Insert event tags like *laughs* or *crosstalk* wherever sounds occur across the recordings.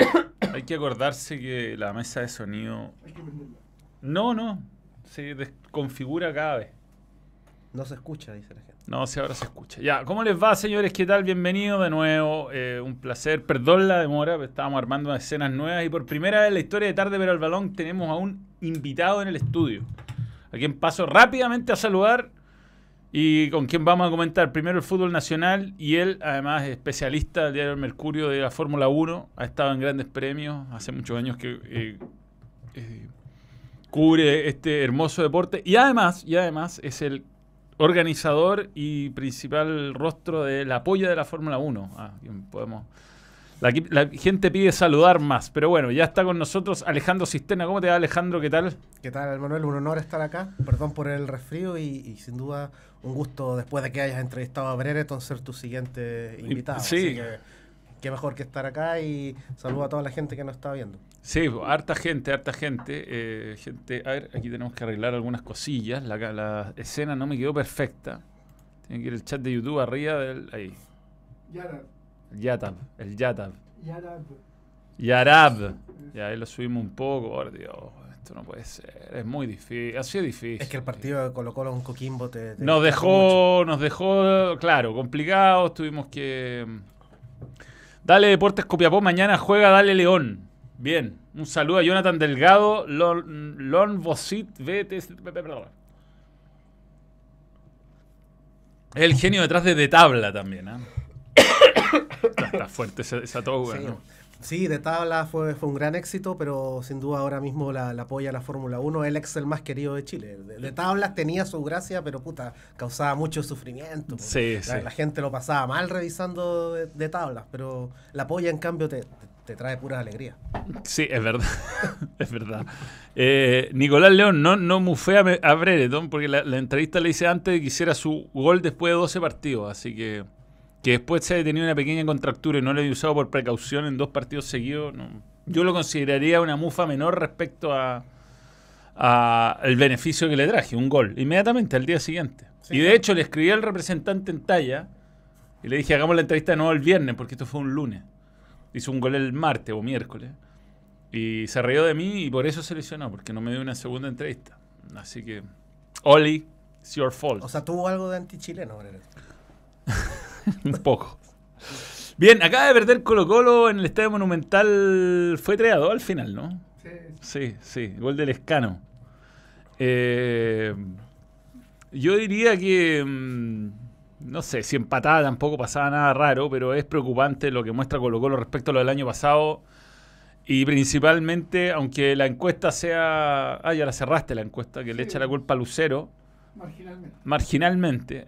*coughs* hay que acordarse que la mesa de sonido. No, no. Se desconfigura cada vez. No se escucha, dice la gente. No, si ahora se escucha. Ya, ¿cómo les va, señores? ¿Qué tal? Bienvenido de nuevo. Eh, un placer. Perdón la demora, pero estábamos armando unas escenas nuevas y por primera vez en la historia de Tarde pero al Balón tenemos a un invitado en el estudio. A quien paso rápidamente a saludar y con quien vamos a comentar primero el fútbol nacional y él, además, es especialista del diario Mercurio de la Fórmula 1. Ha estado en grandes premios. Hace muchos años que eh, eh, cubre este hermoso deporte y además, y además es el organizador y principal rostro de la polla de la Fórmula 1. Ah, podemos. La, la gente pide saludar más, pero bueno, ya está con nosotros Alejandro Cisterna. ¿Cómo te va, Alejandro? ¿Qué tal? ¿Qué tal, Manuel? Un honor estar acá. Perdón por el resfrío y, y sin duda un gusto después de que hayas entrevistado a Brereton ser tu siguiente invitado. sí. Así que qué mejor que estar acá y saludo a toda la gente que nos está viendo. Sí, pues, harta gente, harta gente. eh, gente. A ver, aquí tenemos que arreglar algunas cosillas. La, la escena no me quedó perfecta. Tiene que ir el chat de YouTube arriba del. Ahí. Yara. Yatab. El Yatab. Yara. Yarab. Ya ahí lo subimos un poco. Por Dios, esto no puede ser. Es muy difícil. Así es difícil. Es que el partido de Colo Colo Coquimbo te... te Nos dejó, nos dejó, claro, complicados. Tuvimos que. Dale Deportes Copiapó. Mañana juega Dale León. Bien. Un saludo a Jonathan Delgado. Lon, Lon Vosit. El genio detrás de De Tabla también. ¿ah? Está, fuerte esa, esa toga, Sí, ¿no? sí, de tabla fue, fue un gran éxito, pero sin duda ahora mismo la, la apoya la Fórmula 1, el Excel más querido de Chile. De, de tablas tenía su gracia, pero puta, causaba mucho sufrimiento. Sí, la, sí. la gente lo pasaba mal revisando de, de tablas, pero la apoya en cambio te, te- te trae pura alegría. Sí, es verdad. *laughs* es verdad. Eh, Nicolás León no, no mufé a, Brereton porque la, la entrevista le hice antes de que hiciera su gol después de 12 partidos. Así que que después se ha tenido una pequeña contractura y no lo he usado por precaución en dos partidos seguidos. no. Yo lo consideraría una mufa menor respecto a, a el beneficio que le traje, un gol, inmediatamente al día siguiente. Sí, y de claro. hecho le escribí al representante en talla y le dije, hagamos la entrevista de nuevo el viernes, porque esto fue un lunes. Hizo un gol el martes o miércoles. Y se rió de mí y por eso se lesionó, porque no me dio una segunda entrevista. Así que, Oli, it's your fault. O sea, tuvo algo de antichileno. *laughs* *laughs* Un poco. Bien, acaba de perder Colo Colo en el Estadio Monumental. Fue 3 a 2 al final, ¿no? Sí, Sí, sí, gol del escano. Eh, yo diría que, mm, no sé, si empatada tampoco pasaba nada raro, pero es preocupante lo que muestra Colo Colo respecto a lo del año pasado. Y principalmente, aunque la encuesta sea... Ah, ya la cerraste la encuesta, que le echa la culpa a Lucero marginalmente. marginalmente.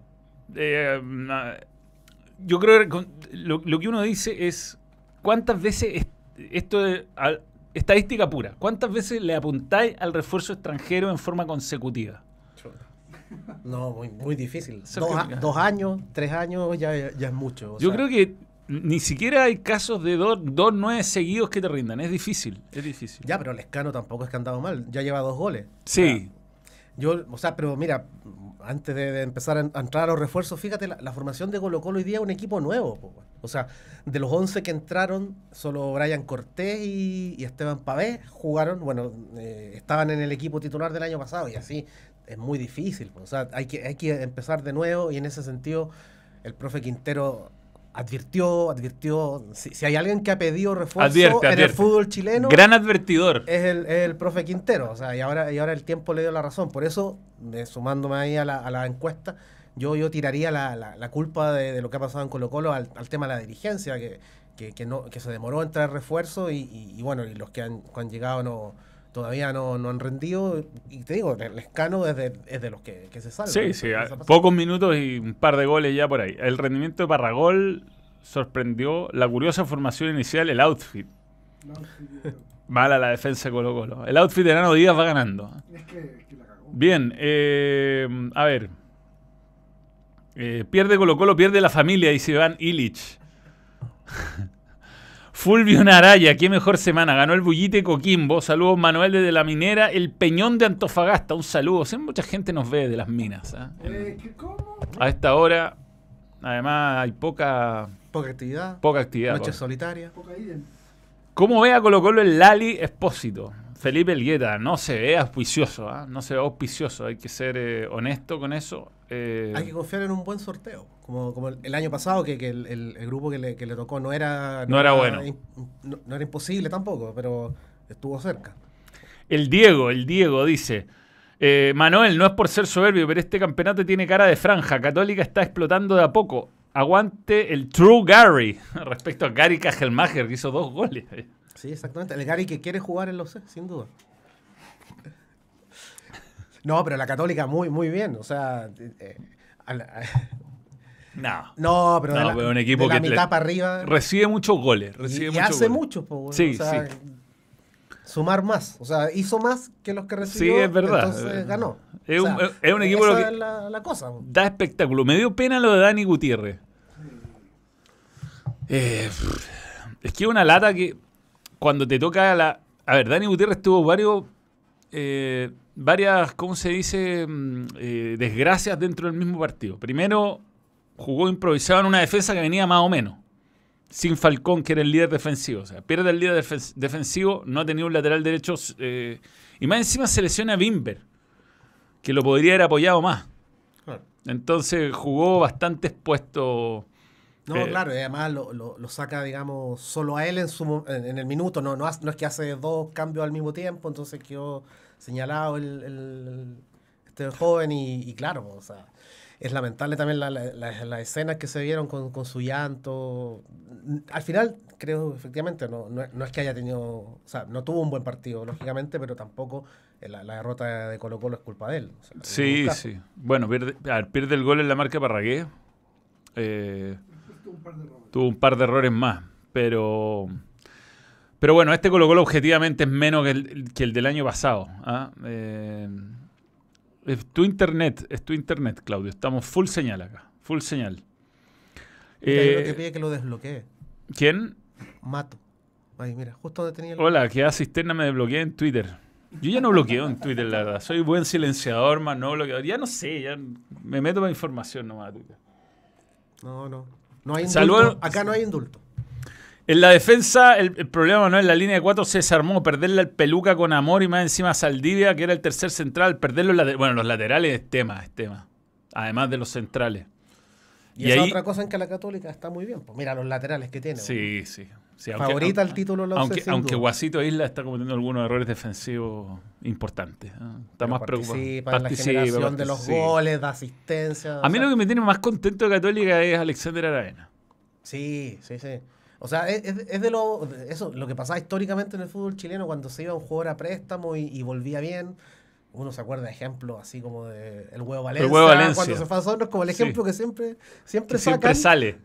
eh, na- yo creo que lo, lo que uno dice es cuántas veces es- esto de estadística pura, cuántas veces le apuntáis al refuerzo extranjero en forma consecutiva. No, muy, muy difícil. Dos, a- Pica. dos años, tres años ya, ya es mucho. o Yo sea, creo que ni siquiera hay casos de dos, dos nueve seguidos que te rindan. Es difícil, es difícil. Ya, pero Lescano tampoco es que ha andado mal. Ya lleva dos goles. Sí, Yo, o sea, pero mira, antes de, empezar a, en- a entrar a los refuerzos, fíjate, la, formación de Colo Colo hoy día es un equipo nuevo. po, o sea, de los 11 que entraron, solo Brian Cortés y, Esteban Pavé jugaron, bueno, eh, estaban en el equipo titular del año pasado y así es muy difícil. O sea, hay que, hay que empezar de nuevo y en ese sentido el profe Quintero advirtió, advirtió, si, si hay alguien que ha pedido refuerzo Advierte, en advierte. el fútbol chileno, gran advertidor. es el, es el profe Quintero, o sea, y ahora, y ahora el tiempo le dio la razón. Por eso, eh, sumándome ahí a la, a la encuesta, yo, yo tiraría la, la- la culpa de, de lo que ha pasado en Colo Colo al, al tema de la dirigencia, que, que, que no, que se demoró en traer refuerzo y, y- y bueno, y los que han, que han llegado no todavía no, no han rendido. Y te digo, el escano es de, es de los que, que se salvan. Sí, sí, pocos minutos y un par de goles ya por ahí. El rendimiento de Parragol sorprendió la curiosa formación inicial, el outfit. No, sí, Mala la defensa de Colo Colo. El outfit de Nano Díaz va ganando. es, que, es que la cagó. Bien, eh, a ver. Eh, pierde Colo Colo, pierde la familia, dice Iván Illich. *laughs* Fulvio Naraya, qué mejor semana. Ganó el Bullite Coquimbo. Saludos Manuel desde la minera. El Peñón de Antofagasta. Un saludo. Siempre mucha gente nos ve de las minas. ¿ah? Eh, ¿qué, ¿Cómo? A esta hora, además, hay poca, Poca actividad, poca actividad. noches po. solitarias. Poca idem. ¿Cómo ve a Colo Colo el Lali Espósito? Felipe Elgueta, no se ve auspicioso, ¿ah? no se ve auspicioso, hay que ser eh, honesto con eso. Eh, Hay que confiar en un buen sorteo. Como, como el, año pasado, que, que el, el- el grupo que le, que le tocó no era, No era bueno. no era imposible tampoco, pero estuvo cerca. El Diego, el Diego dice, eh, Manuel, no es por ser soberbio, pero este campeonato tiene cara de franja. Católica está explotando de a poco. Aguante el True Gary. *laughs* Respecto a Gary Kajelmacher, que hizo dos goles. Sí, exactamente. El Gary que quiere jugar en los C, sin duda. No, pero la Católica muy, muy bien. O sea, eh, a la- No. no, pero, No, de la, pero un equipo de la que mitad le- para arriba. Recibe muchos goles. y, Recibe y muchos hace goles. muchos, güey. Sí, o sea, Sumar más. O sea, hizo más que los que recibió. Sí, es verdad. Entonces ganó. Es O un- sea, es un equipo esa lo que- es la, la cosa. po. Da espectáculo. Me dio pena lo de Dani Gutiérrez. Eh, es que es una lata que cuando te toca la... A ver, Dani Gutiérrez tuvo varios... eh, varias, ¿cómo se dice? Mm, eh, desgracias dentro del mismo partido. Primero, jugó improvisado en una defensa que venía más o menos. Sin Falcón, que era el líder defensivo. O sea, pierde el líder defen- defensivo, no ha tenido un lateral derecho. eh, y más encima se lesiona a Bimber, que lo podría haber apoyado más. Entonces jugó bastante expuesto. No, Eh, claro, y además lo, lo- lo saca, digamos, solo a él en, su, en, en el minuto. No, no, no es que hace dos cambios al mismo tiempo, entonces quedó señalado el, el- este joven y, y claro, o sea, es lamentable también la- la- la- las escenas que se vieron con, con su llanto. Al final, creo, efectivamente, no, no, no es que haya tenido, o sea, no tuvo un buen partido, lógicamente, pero tampoco eh, la, la derrota de Colo Colo es culpa de él. o sea, en Sí, sí. Bueno, pierde, a ver, pierde el gol en la marca Parragué. Eh, par de errores. tuvo un par de errores más, pero... Pero bueno, este Colo Colo objetivamente es menos que el, que el del año pasado. ¿ah? Eh, es tu internet, es tu internet, Claudio. Estamos full señal acá, full señal. Eh, que pide que lo desbloquee. ¿Quién? Mato. Ahí, mira, justo donde tenía el... Hola, que a cisterna me desbloqueé en Twitter. Yo ya no bloqueo en Twitter, la verdad. Soy buen silenciador, más no bloqueador. Ya no sé, ya me meto para información nomás a Twitter. No, no. No hay indulto. Acá no hay indulto. En la defensa, el, el problema no es la línea de cuatro se desarmó. Perderle al peluca con amor y más encima Saldivia, que era el tercer central. Perder los laterales. Bueno, los laterales es tema, es tema. Además de los centrales. Y, Y esa ahí- otra cosa en que la Católica está muy bien. Pues mira los laterales que tiene. Sí, sí. Sí Favorita al título la Aunque, aunque. Guasito Isla está cometiendo algunos errores defensivos importantes. Está Pero más preocupado. participa en la Participa, de los goles, de asistencia. A mí sea, lo que me tiene más contento de Católica es Alexander Aravena. Sí, sí, sí. O sea, es, es- de lo eso, lo que pasaba históricamente en el fútbol chileno cuando se iba un jugador a préstamo y, y volvía bien. Uno se acuerda de ejemplos así como de el huevo Valencia, Huevo Valencia. cuando se fue a Osorno, es como el Sí. ejemplo que siempre, siempre Que siempre sale.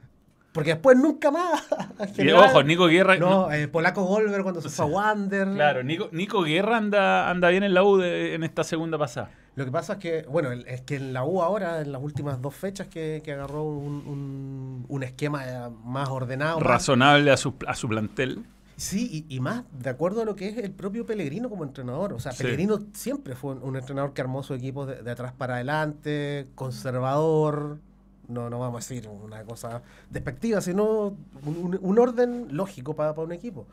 Porque después nunca más. *laughs* en Y, general. ojo, Nico Guerra. No, eh, Polaco Golver cuando se fue a Wander. Claro, Nico, Nico Guerra anda, anda bien en la U de- en esta segunda pasada. Lo que pasa es que, bueno, es que en la U ahora, en las últimas dos fechas que, que agarró un, un- un esquema eh, más ordenado. más- Razonable a su, a su plantel. Sí, y, y más de acuerdo a lo que es el propio Pellegrino como entrenador. O sea, Sí. Pellegrino siempre fue un, un entrenador que armó su equipo de, de atrás para adelante, conservador. No, no vamos a decir una cosa despectiva, sino un, un- orden lógico para, para un equipo.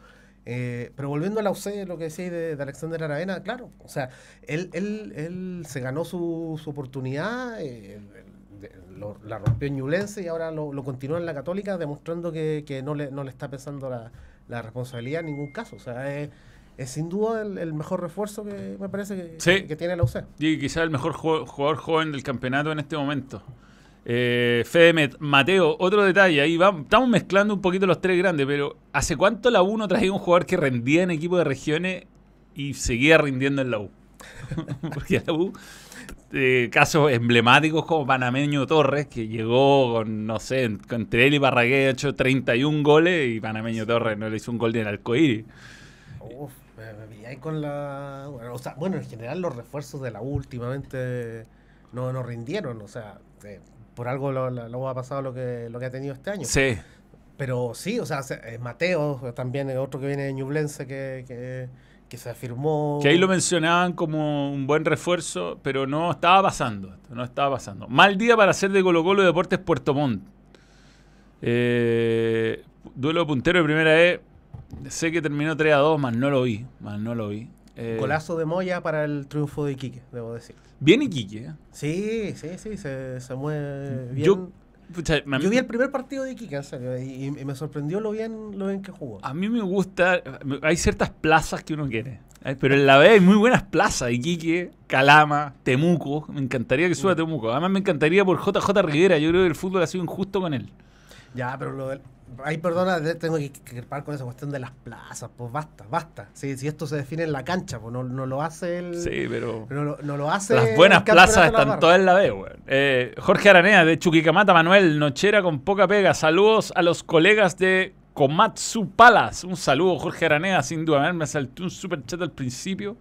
Eh, pero volviendo a la UC, lo que decíais de, de Alexander Aravena, claro, o sea, él, él, él se ganó su, su oportunidad, eh, lo- la rompió en Ñublense y ahora lo, lo continúa en la Católica, demostrando que, que no, le, no le está pesando la, la responsabilidad en ningún caso. O sea, es, es sin duda el, el mejor refuerzo que me parece que, Sí. que tiene la UC. Y quizás el mejor ju- jugador joven del campeonato en este momento. Eh, Fede Mateo, otro detalle, ahí vamos, estamos mezclando un poquito los tres grandes, pero ¿hace cuánto la U no traía un jugador que rendía en equipo de regiones y seguía rindiendo en la U? *laughs* Porque la U, eh, casos emblemáticos como Panameño Torres, que llegó con, no sé, entre él y Barragué ha hecho 31 goles y Panameño Torres no le hizo un gol ni en Alcoíris. Uf, me, ahí con la. O sea, bueno, en general los refuerzos de la U últimamente no, no rindieron. O sea, eh, por algo lo, U ha pasado lo que, lo que ha tenido este año. Sí, Pero sí, o sea, se- eh, Mateo también es otro que viene de Ñublense que, que, que se afirmó. Que ahí lo mencionaban como un buen refuerzo, pero no estaba pasando. No estaba pasando. Mal día para hacer de Colo Colo Deportes Puerto Montt. Eh, duelo de puntero de primera E. Sé que terminó 3 a 2, más no lo vi. Más no lo vi. Eh, Golazo de Moya para el triunfo de Iquique, debo decir. Bien Iquique. ¿eh? Sí, sí, sí, se, se mueve bien. Yo, pucha, me- Yo vi el primer partido de Iquique, en serio, y, y me sorprendió lo bien, lo bien que jugó. A mí me gusta. Hay ciertas plazas que uno quiere. Ay, Pero en la B hay muy buenas plazas. Iquique, Calama, Temuco. Me encantaría que suba a Temuco. Además, me encantaría por JJ Rivera. Yo creo que el fútbol ha sido injusto con él. Ya, pero lo del... Ahí, perdona, tengo que parar con esa cuestión de las plazas, pues basta, basta. Si, si esto se define en la cancha, pues no, no lo hace el... Sí, pero. No, lo- no lo hace Las buenas plazas la están todas en la B, weón. Eh, Jorge Aranea de Chuquicamata, Manuel, Nochera con poca pega. Saludos a los colegas de Komatsu Palas. Un saludo, Jorge Aranea, sin duda. A ver, me saltó un super chat al principio.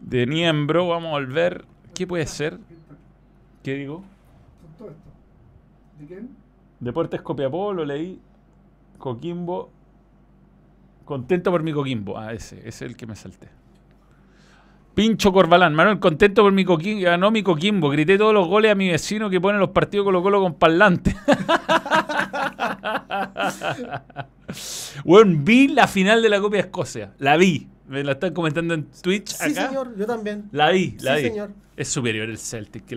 De Niembro, vamos a volver. ¿Qué puede ser? ¿Qué digo? ¿De quién? Deportes Copiapó, lo leí. Coquimbo. Contento por mi Coquimbo. Ah, ese, ese es el que me salté. Pincho Corbalán. Manuel, contento por mi Coquimbo. Ganó mi Coquimbo. Grité todos los goles a mi vecino que pone los partidos Colo Colo con parlante. *laughs* bueno, vi la final de la Copa de Escocia. La vi. Me la están comentando en Twitch Sí, acá. señor, yo también. La vi, la Sí, vi. señor. Es superior el Celtic que.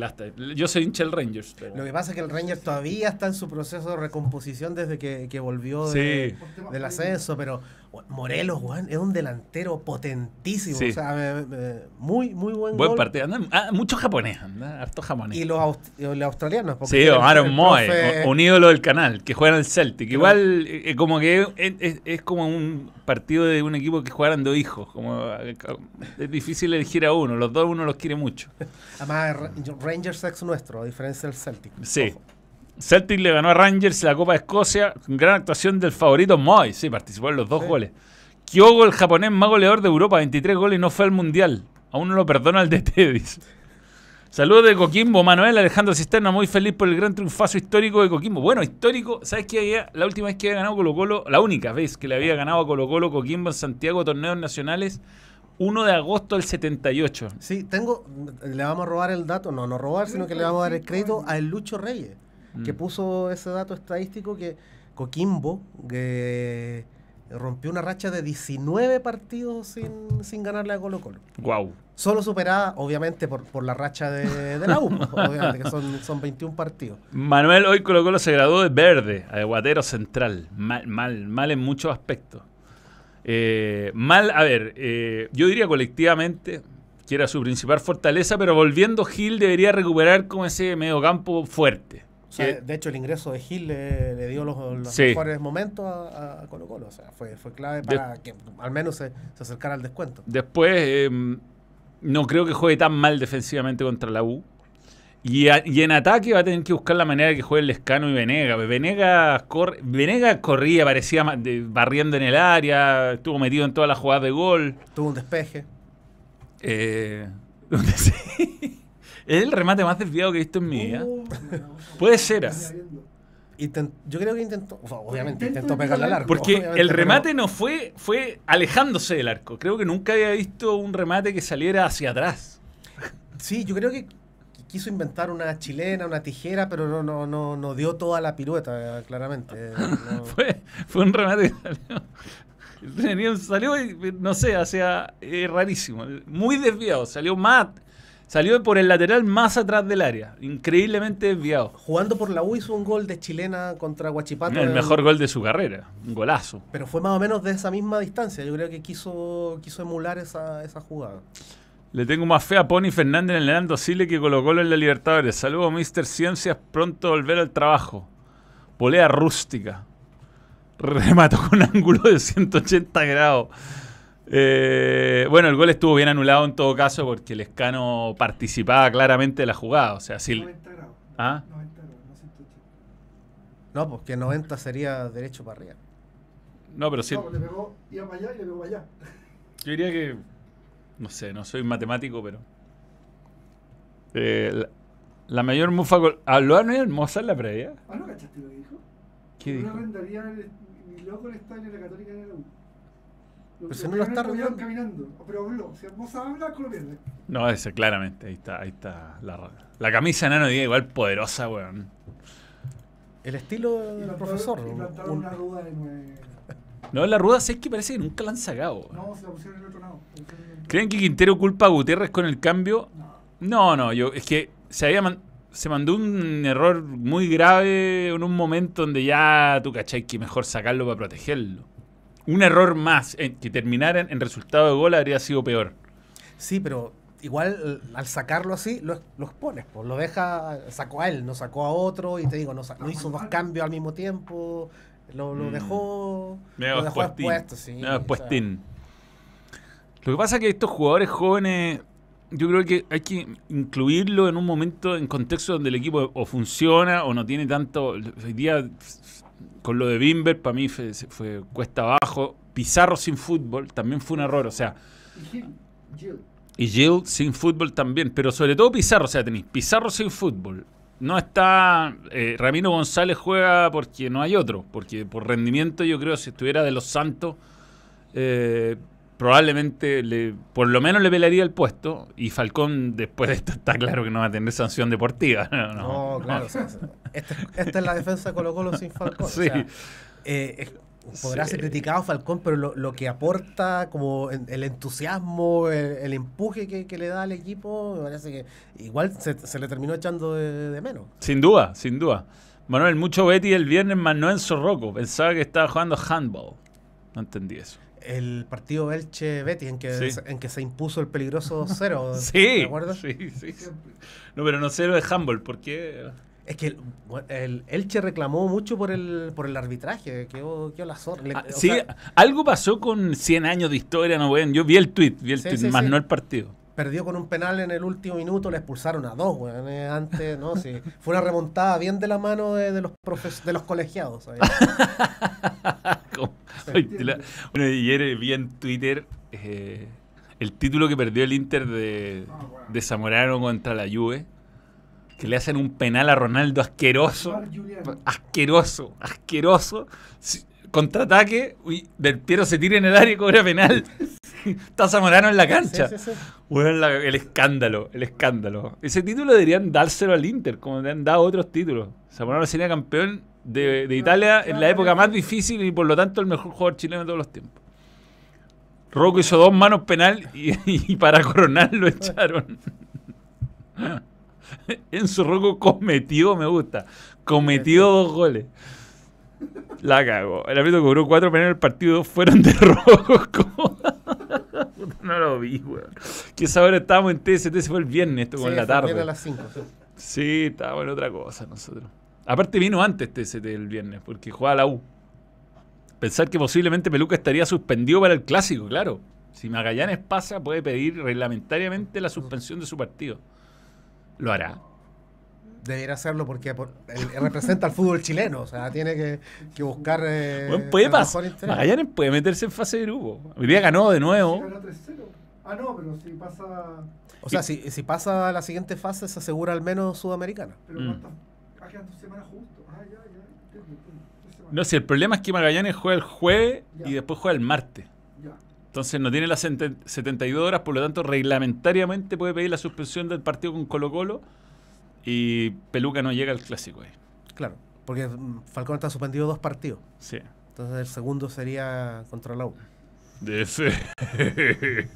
Yo soy hincha del Rangers. pero- Lo que pasa es que el Ranger todavía está en su proceso de recomposición desde que, que volvió de- Sí. Del ascenso, pero Morelos, weón, es un delantero potentísimo. Sí. O sea, me- me- muy, muy buen, Buen gol. partido. Andan- ah, mucho japonés, anda, harto japonés. Y los, aust- los australianos. porque Sí, Aaron Moe, profe- un ídolo del canal, que juega en el Celtic. Igual, eh, como que es, es- es como un partido de un equipo que jugaran dos hijos. Como, es difícil elegir a uno, los dos uno los quiere mucho. Además, Ra- Rangers ex nuestro, a diferencia del Celtic. Sí. Ojo. Celtic le ganó a Rangers la Copa de Escocia con gran actuación del favorito Moy. Sí, participó en los dos Sí. goles. Kyogo, el japonés más goleador de Europa, 23 goles y no fue al Mundial. Aún no lo perdona el DT, *laughs* dice. Saludos de Coquimbo, Manuel Alejandro Cisterna, muy feliz por el gran triunfazo histórico de Coquimbo. Bueno, histórico, ¿sabes qué? Había- La última vez que había ganado Colo Colo, la única vez que le había ganado a Colo Colo Coquimbo en Santiago torneos nacionales, 1 de agosto del 78. Sí, tengo. Le vamos a robar el dato, no, no robar, sino que le vamos a dar el crédito a el Lucho Reyes, que Mm. puso ese dato estadístico que Coquimbo que rompió una racha de 19 partidos sin, sin ganarle a Colo Colo. Wow. Solo superada, obviamente, por, por la racha de, de la U, *laughs* obviamente, que son, son 21 partidos. Manuel hoy Colo Colo se graduó de verde, a Guatero Central. Mal, mal, mal en muchos aspectos. Eh, mal, a ver, eh, yo diría colectivamente que era su principal fortaleza, pero volviendo Gil debería recuperar como ese mediocampo fuerte. O sea, Que- de hecho, el ingreso de Gil le, le dio los, los Sí. mejores momentos a, a Colo Colo. O sea, fue, fue clave para que al menos se, se acercara al descuento. Después, eh, no creo que juegue tan mal defensivamente contra la U. Y, a- y en ataque va a tener que buscar la manera de que juegue el Lescano y Venega. Venega, corre, Venega corría, parecía de- barriendo en el área, estuvo metido en todas las jugadas de gol. Tuvo un despeje. Eh, *laughs* donde sí. *laughs* Es el remate más desviado que he visto en mi vida. No, Puede ser. Intent- yo creo que intentó, o sea, obviamente intentó pegarle al arco. Porque el pero- remate no fue, fue alejándose del arco. Creo que nunca había visto un remate que saliera hacia atrás. Sí, yo creo que quiso inventar una chilena, una tijera, pero no, no, no, no dio toda la pirueta, claramente. *laughs* No. Fue, fue un remate que salió. Salió, y, no sé, hacia. eh, rarísimo. Muy desviado. Salió más. Salió por el lateral más atrás del área. Increíblemente desviado. Jugando por la U hizo un gol de chilena contra Guachipato. El mejor gol de su carrera. Un golazo. Pero fue más o menos de esa misma distancia. Yo creo que quiso, quiso emular esa, esa jugada. Le tengo más fe a Pony Fernández en el Sile que Colo Colo en la Libertadores. Saludos, Mr. Ciencias. Pronto volver al trabajo. Polea rústica. *laughs* Remató con ángulo de 180 grados. Eh, bueno, el gol estuvo bien anulado en todo caso porque el escano participaba claramente de la jugada. O sea, si. 90 grados. ¿Ah? 90 grados, no 180. No, porque 90 sería derecho para arriba. No, pero sí. No, le pegó, iba para allá y le pegó allá. Yo diría que. No sé, no soy matemático, pero. Eh, la, la mayor mufa. ¿Habló Anuel Hermosa en la previa? Ah, ¿no cachaste lo que dijo? ¿Qué No dijo? arrendaría el- ni loco el estadio de la Católica de la U. Pero si no lo está caminando. Pero habló. Si Hermosa habla, lo pierde. No, ese claramente, ahí está, ahí está la, la camisa enano día igual poderosa, weón. El estilo Y del profesor. Y un- una ruda de nueve. No, la ruda sé que parece que nunca la han sacado. No, se la pusieron en el otro lado. ¿Creen que Quintero culpa a Gutiérrez con el cambio? No. No, no, yo es que se había man- se mandó un error muy grave en un momento donde ya tú cachai que mejor sacarlo para protegerlo. Un error más en- que terminara en, resultado de gol habría sido peor. Sí, pero igual eh, al sacarlo así, lo, lo expones, pues lo deja, sacó a él, no sacó a otro, y te digo, no, hizo dos cambios al mismo tiempo, lo, lo Mm. dejó, Medio lo dejó expuesto, sí. Lo que pasa es que estos jugadores jóvenes, yo creo que hay que incluirlo en un momento, en contexto donde el equipo o funciona o no tiene tanto. Hoy día, con lo de Bimber, para mí fue, cuesta abajo. Pizarro sin fútbol también fue un error. O sea, y Gil sin fútbol también, pero sobre todo Pizarro, o sea, tenéis Pizarro sin fútbol. No está. eh, Ramiro González juega porque no hay otro, porque por rendimiento yo creo si estuviera de los Santos, eh, probablemente le, por lo menos le pelearía el puesto. Y Falcón, después de esto, está claro que no va a tener sanción deportiva. *laughs* No, No, claro. o sea, esta, esta es la defensa de Colo Colo sin Falcón. o Sí. sea, eh, podrá Sí. ser criticado Falcón, pero lo, lo que aporta, como el entusiasmo, el, el empuje que, que le da al equipo, me parece que igual se, se le terminó echando de, de menos. Sin duda, sin duda. Manuel, mucho Betty el viernes, más no en Zorroco. Pensaba que estaba jugando handball. No entendí eso. El partido Elche Betis en que, Sí. en que se impuso el peligroso *laughs* cero. Sí, ¿Te acuerdas? sí, sí. No, pero no lo de handball, ¿por qué? Es que el, Elche reclamó mucho por el, por el arbitraje, quedó la zorra. Ah, sí, sea, algo pasó con 100 años de historia, no weón. Yo vi el tweet, vi el Sí, tweet, sí, más sí. no el partido. perdió con un penal en el último minuto, le expulsaron a dos, weón. eh, Antes, ¿no? Sí. Fue una remontada bien de la mano de, de los profes- de los colegiados. *laughs* *laughs* Bueno, y ayer vi en Twitter eh, el título que perdió el Inter de, Zamorano contra la Juve. Que le hacen un penal a Ronaldo asqueroso. Asqueroso, asqueroso. Contraataque, uy, Del Piero se tira en el área y cobra penal. *laughs* Está Zamorano en la cancha. Sí, sí, sí. Bueno, la- el escándalo, el escándalo. Ese título deberían dárselo al Inter, como le han dado otros títulos. Zamorano sería campeón de, de Italia en la época más difícil y por lo tanto el mejor jugador chileno de todos los tiempos. Rocco hizo dos manos penal y, *laughs* y para coronar lo echaron. *laughs* Enzo Rocco cometió, me gusta, cometió dos goles. La cagó. El árbitro cobró cuatro penales el partido, fueron de Rocco. *laughs* no lo vi, weón. Que esa hora estábamos en TST, se fue el viernes, esto Sí, en la tarde. a las 5. Sí, estábamos en otra cosa nosotros. Aparte vino antes TST el viernes, porque jugaba la U. Pensar que posiblemente Peluca estaría suspendido para el clásico, claro. Si Magallanes pasa, puede pedir reglamentariamente la suspensión de su partido. Lo hará. Debería hacerlo porque por- él, él representa al fútbol chileno. O sea, tiene que, que buscar. eh, Bueno, puede pasar. Magallanes puede meterse en fase de grupo. Hoy día ganó de nuevo. ganó 3-0. Ah, no, pero si pasa. O sea, si, si pasa a la siguiente fase, se asegura al menos Sudamericana. Pero Mm. Quedan dos semanas justo. Ah, ya, ya. No, si el problema es que Magallanes juega el jueves Ya. y después juega el martes. Ya. Entonces no tiene las seten- 72 horas, por lo tanto reglamentariamente puede pedir la suspensión del partido con Colo Colo y Peluca no llega al clásico ahí. Claro. Porque Falcón está suspendido dos partidos. Sí. Entonces el segundo sería contra la U. De fe. *laughs* Pero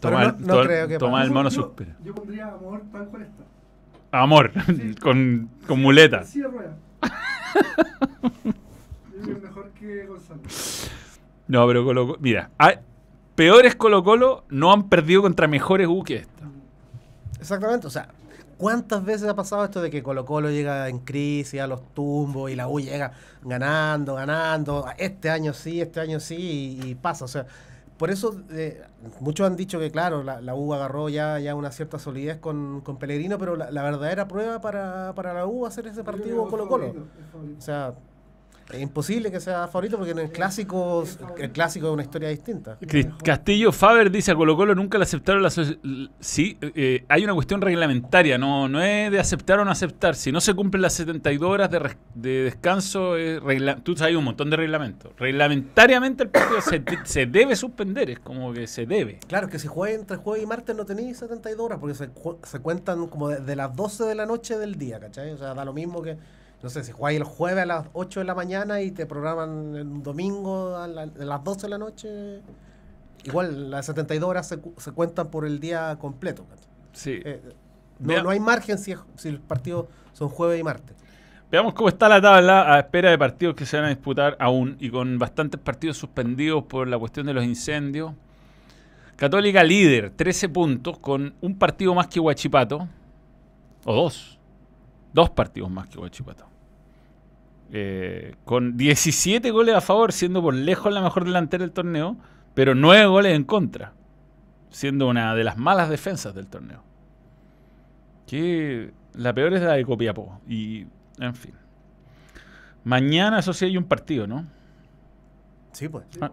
Toma, no- el, no to- creo que toma pase. el mono yo. Yo pondría amor tal cual está. Amor, Sí. *laughs* con, con muleta. Sí, mejor que Gonzalo. No, pero Colo Colo. Mira, hay- peores Colo Colo no han perdido contra mejores U que esta. Exactamente. O sea, ¿cuántas veces ha pasado esto de que Colo Colo llega en crisis a los tumbos y la U llega ganando, ganando? Este año sí, este año sí y, y pasa. O sea, por eso eh, muchos han dicho que, claro, la, la U agarró ya, ya una cierta solidez con, con Pellegrino, pero la, la verdadera prueba para, para la U va a ser ese partido Yo creo que Colo es Colo. favorito, es favorito. O sea, es imposible que sea favorito porque en el clásico, el clásico es una historia distinta. Castillo Faber dice a Colo Colo nunca le aceptaron la... Sí, eh, hay una cuestión reglamentaria, no, no es de aceptar o no aceptar. Si no se cumplen las 72 horas de, descanso, es regla- tú sabes un montón de reglamentos. Reglamentariamente el partido se, *coughs* se debe suspender, es como que se debe. Claro, que si juegan entre jueves y martes no tenéis 72 horas porque se, se cuentan como de, de las 12 de la noche del día, ¿cachai? O sea, da lo mismo que, no sé, si jugáis el jueves a las 8 de la mañana y te programan el domingo a, la- a las 12 de la noche, igual las 72 horas se, cu- se cuentan por el día completo. Sí. Eh, Vea- no, no hay margen si, si los partidos son jueves y martes. Veamos cómo está la tabla a espera de partidos que se van a disputar aún y con bastantes partidos suspendidos por la cuestión de los incendios. Católica líder, 13 puntos, con un partido más que Huachipato. O dos. Dos partidos más que Huachipato. Eh, con 17 goles a favor, siendo por lejos la mejor delantera del torneo, pero 9 goles en contra, siendo una de las malas defensas del torneo. Que la peor es la de Copiapó. Y, en fin. Mañana, eso sí, hay un partido, ¿no? Sí, pues. Ah.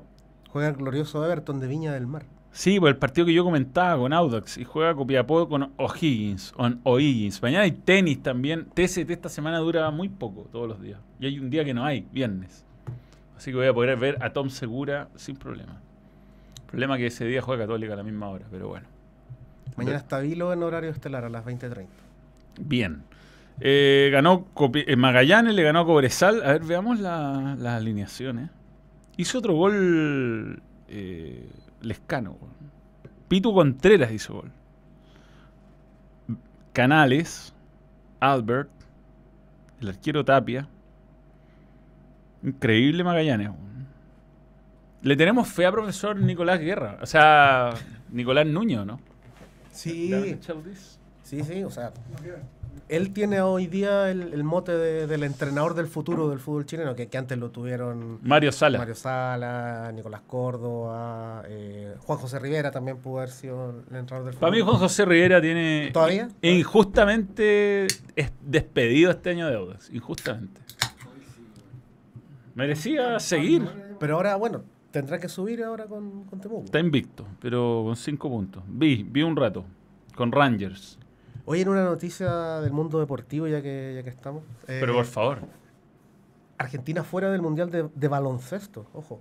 Juega el glorioso Everton de Viña del Mar. Sí, pues el partido que yo comentaba con Audax y juega Copiapó con O'Higgins. O'Higgins. Mañana hay tenis también. TST esta semana dura muy poco, todos los días. Y hay un día que no hay, viernes. Así que voy a poder ver a Tom Segura sin problema. Problema que ese día juega Católica a la misma hora, pero bueno. Mañana está Vilo en horario estelar a las 20.30. Bien. Eh, ganó Copi- eh, Magallanes, le ganó a Cobresal. A ver, veamos la- las alineaciones. Hizo otro gol eh, Lescano. Pitu Contreras hizo gol. Canales, Albert, el arquero Tapia. Increíble Magallanes. Le tenemos fe a profesor Nicolás Guerra. O sea, *laughs* Nicolás Nuño, ¿no? Sí, sí, sí. O sea. Él tiene hoy día el, el mote de- del entrenador del futuro del fútbol chileno, que, que antes lo tuvieron Mario Sala. Mario Sala, Nicolás Córdoba, eh, Juan José Rivera también pudo haber sido el entrenador del Para mí. Juan José Rivera tiene... ¿Todavía? Injustamente es despedido este año de Audax. Injustamente. Merecía seguir. Pero ahora, bueno, tendrá que subir ahora con, con Temuco. Está invicto, pero con cinco puntos. Vi, vi un rato. Con Rangers. Hoy en una noticia del mundo deportivo, ya que, ya que estamos. eh, Pero por favor. Argentina fuera del Mundial de, de baloncesto, ojo.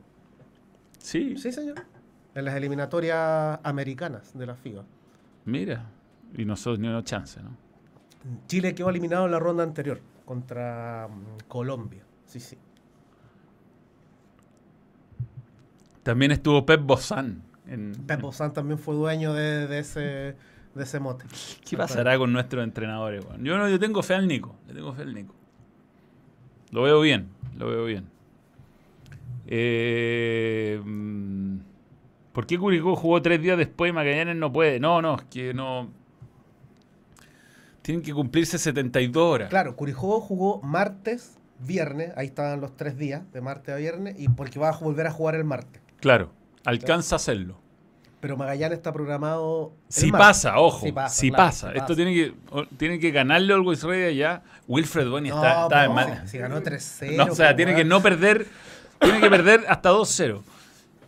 Sí, Sí, señor. En las eliminatorias americanas de la FIBA. mira. Y nosotros ni una chance, ¿no? Chile quedó eliminado en la ronda anterior contra mm, Colombia. Sí, sí. También estuvo Pep Bozán. En, Pep Bozán también fue dueño de, de ese, de ese mote. ¿Qué pasará con nuestros entrenadores? weón? Yo no, yo tengo fe al Nico. Le tengo fe al Nico. Lo veo bien, lo veo bien. Eh, mm, ¿Por qué Curicó jugó tres días después y Magallanes no puede? No, no, es que no. Tienen que cumplirse 72 horas. Claro, Curicó jugó martes, viernes, ahí estaban los tres días, de martes a viernes, y porque va a volver a jugar el martes. Claro, alcanza a hacerlo. Pero Magallanes está programado. Si martes. pasa, ojo, Sí pasa, si claro, pasa. sí Esto pasa. tiene que, tiene que ganarle Always Ready allá. Wilfred Boni No, está, está no, mal. si, si ganó 3-0. No, o sea, tiene que no perder. Tiene que perder hasta 2-0.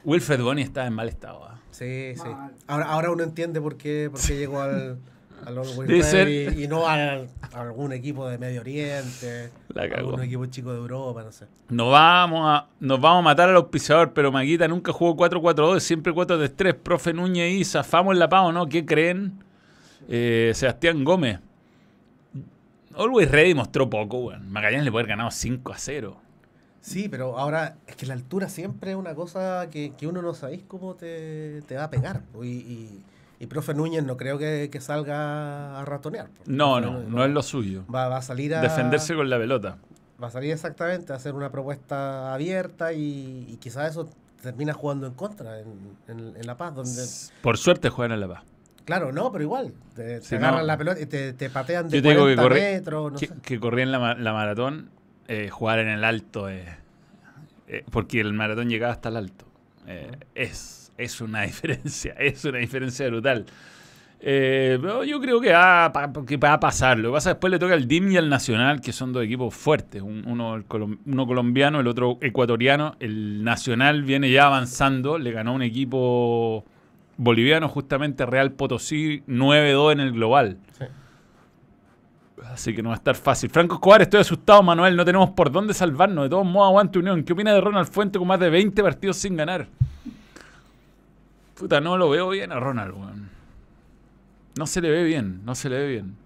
Wilfred Boni está en mal estado. ¿ah? Sí, sí. Ahora, ahora uno entiende por qué, por qué llegó al, al Ready y no al- a algún equipo de Medio Oriente, La cagó. algún equipo chico de Europa, no sé. Nos vamos, a, nos vamos a matar al auspiciador, pero Maguita nunca jugó 4-4-2, siempre 4-3-3. Profe Núñez y zafamos la pavo, ¿no? ¿Qué creen? Eh, Sebastián Gómez. Always Ready mostró poco, weón. Magallanes le puede haber ganado 5-0. Sí, pero ahora es que la altura siempre es una cosa que, que uno no sabéis cómo te, te va a pegar. Y, y, y profe Núñez no creo que, que salga a ratonear. No, Profe no, Núñez no va- es lo suyo. Va, va a salir a... Defenderse con la pelota. Va a salir exactamente a hacer una propuesta abierta y, y quizás eso termina jugando en contra en, en- en La Paz, donde... Por suerte juegan en La Paz. Claro, no, pero igual. Te, te Si agarran no- la pelota y te, te patean de Yo te digo que 40 corrí- metros, no que, sé. que corrí en la, ma- la maratón, eh, jugar en el alto, eh, eh, porque el maratón llegaba hasta el alto. Eh, es, es una *laughs* diferencia, es una diferencia brutal. Eh, pero yo creo que va, que va a pasar. Lo que pasa después le toca al DIM y al Nacional, que son dos equipos fuertes. Un- uno, colombiano, el otro ecuatoriano. El Nacional viene ya avanzando. Le ganó un equipo boliviano, justamente Real Potosí, 9-2 en el global. Sí. Así que no va a estar fácil. Franco Escobar, estoy asustado, Manuel. No tenemos por dónde salvarnos. De todos modos, aguante Unión. ¿Qué opina de Ronald Fuente con más de 20 partidos sin ganar? Puta, no lo veo bien a Ronald, weón. No se le ve bien, no se le ve bien.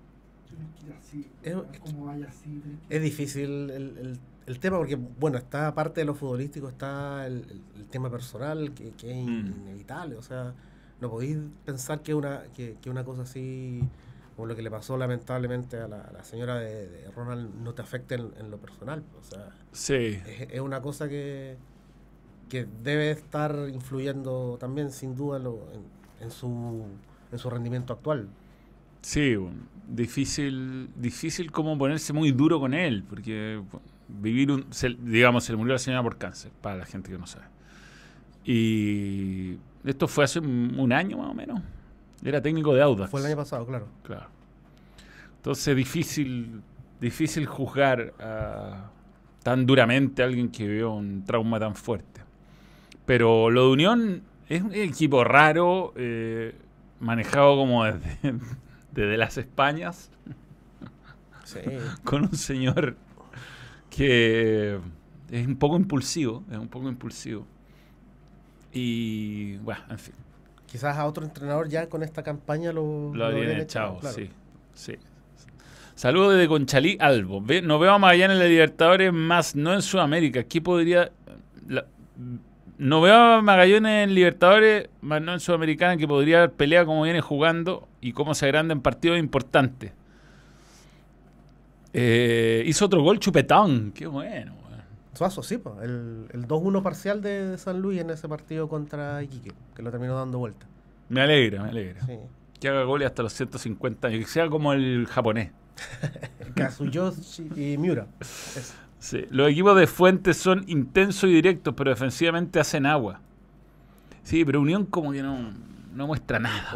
Es, Como vaya así. tenés que- es difícil el, el- el tema porque, bueno, está aparte de lo futbolístico, está el, el- el tema personal que, que es Mm. inevitable. O sea, no podéis pensar que una, que, que una cosa así, como lo que le pasó lamentablemente a la, a la señora de, de Ronald, no te afecte en, en lo personal. O sea, Sí. es, es una cosa que, que debe estar influyendo también, sin duda, en, lo- en- en su, en su rendimiento actual. Sí, difícil, difícil como ponerse muy duro con él, porque vivir un, se- digamos, se le murió a la señora por cáncer, para la gente que no sabe. Y esto fue hace un, año más o menos. Era técnico de Audax. Fue el año pasado, claro. Claro. Entonces difícil, difícil juzgar ah, tan duramente a alguien que vivió un trauma tan fuerte. Pero lo de Unión es un equipo raro, eh, manejado como desde, *laughs* desde las Españas, Sí. *laughs* con un señor que es un poco impulsivo, es un poco impulsivo. Y bueno, en fin. Quizás a otro entrenador ya con esta campaña lo, Lo habrían echado, claro. sí, sí. Saludos desde Conchalí Albo. Ve- no veo a Magallanes en la Libertadores, más no en Sudamérica. ¿Qué podría...? la- no veo a Magallanes en Libertadores, más no en Sudamericana, que podría haber pelea como viene jugando y cómo se agranda en partidos importantes. Eh, hizo otro gol chupetón. Qué bueno. weón. Suazo, sí, pues, el, el 2-1 parcial de, de San Luis en ese partido contra Iquique, que lo terminó dando vuelta. Me alegra, me alegra. Sí. Que haga goles hasta los 150 años. Que sea como el japonés. *laughs* Kazuyoshi y Miura. Es- Sí, Los equipos de Fuentes son intensos y directos, pero defensivamente hacen agua. Sí, pero Unión como que no, no muestra nada.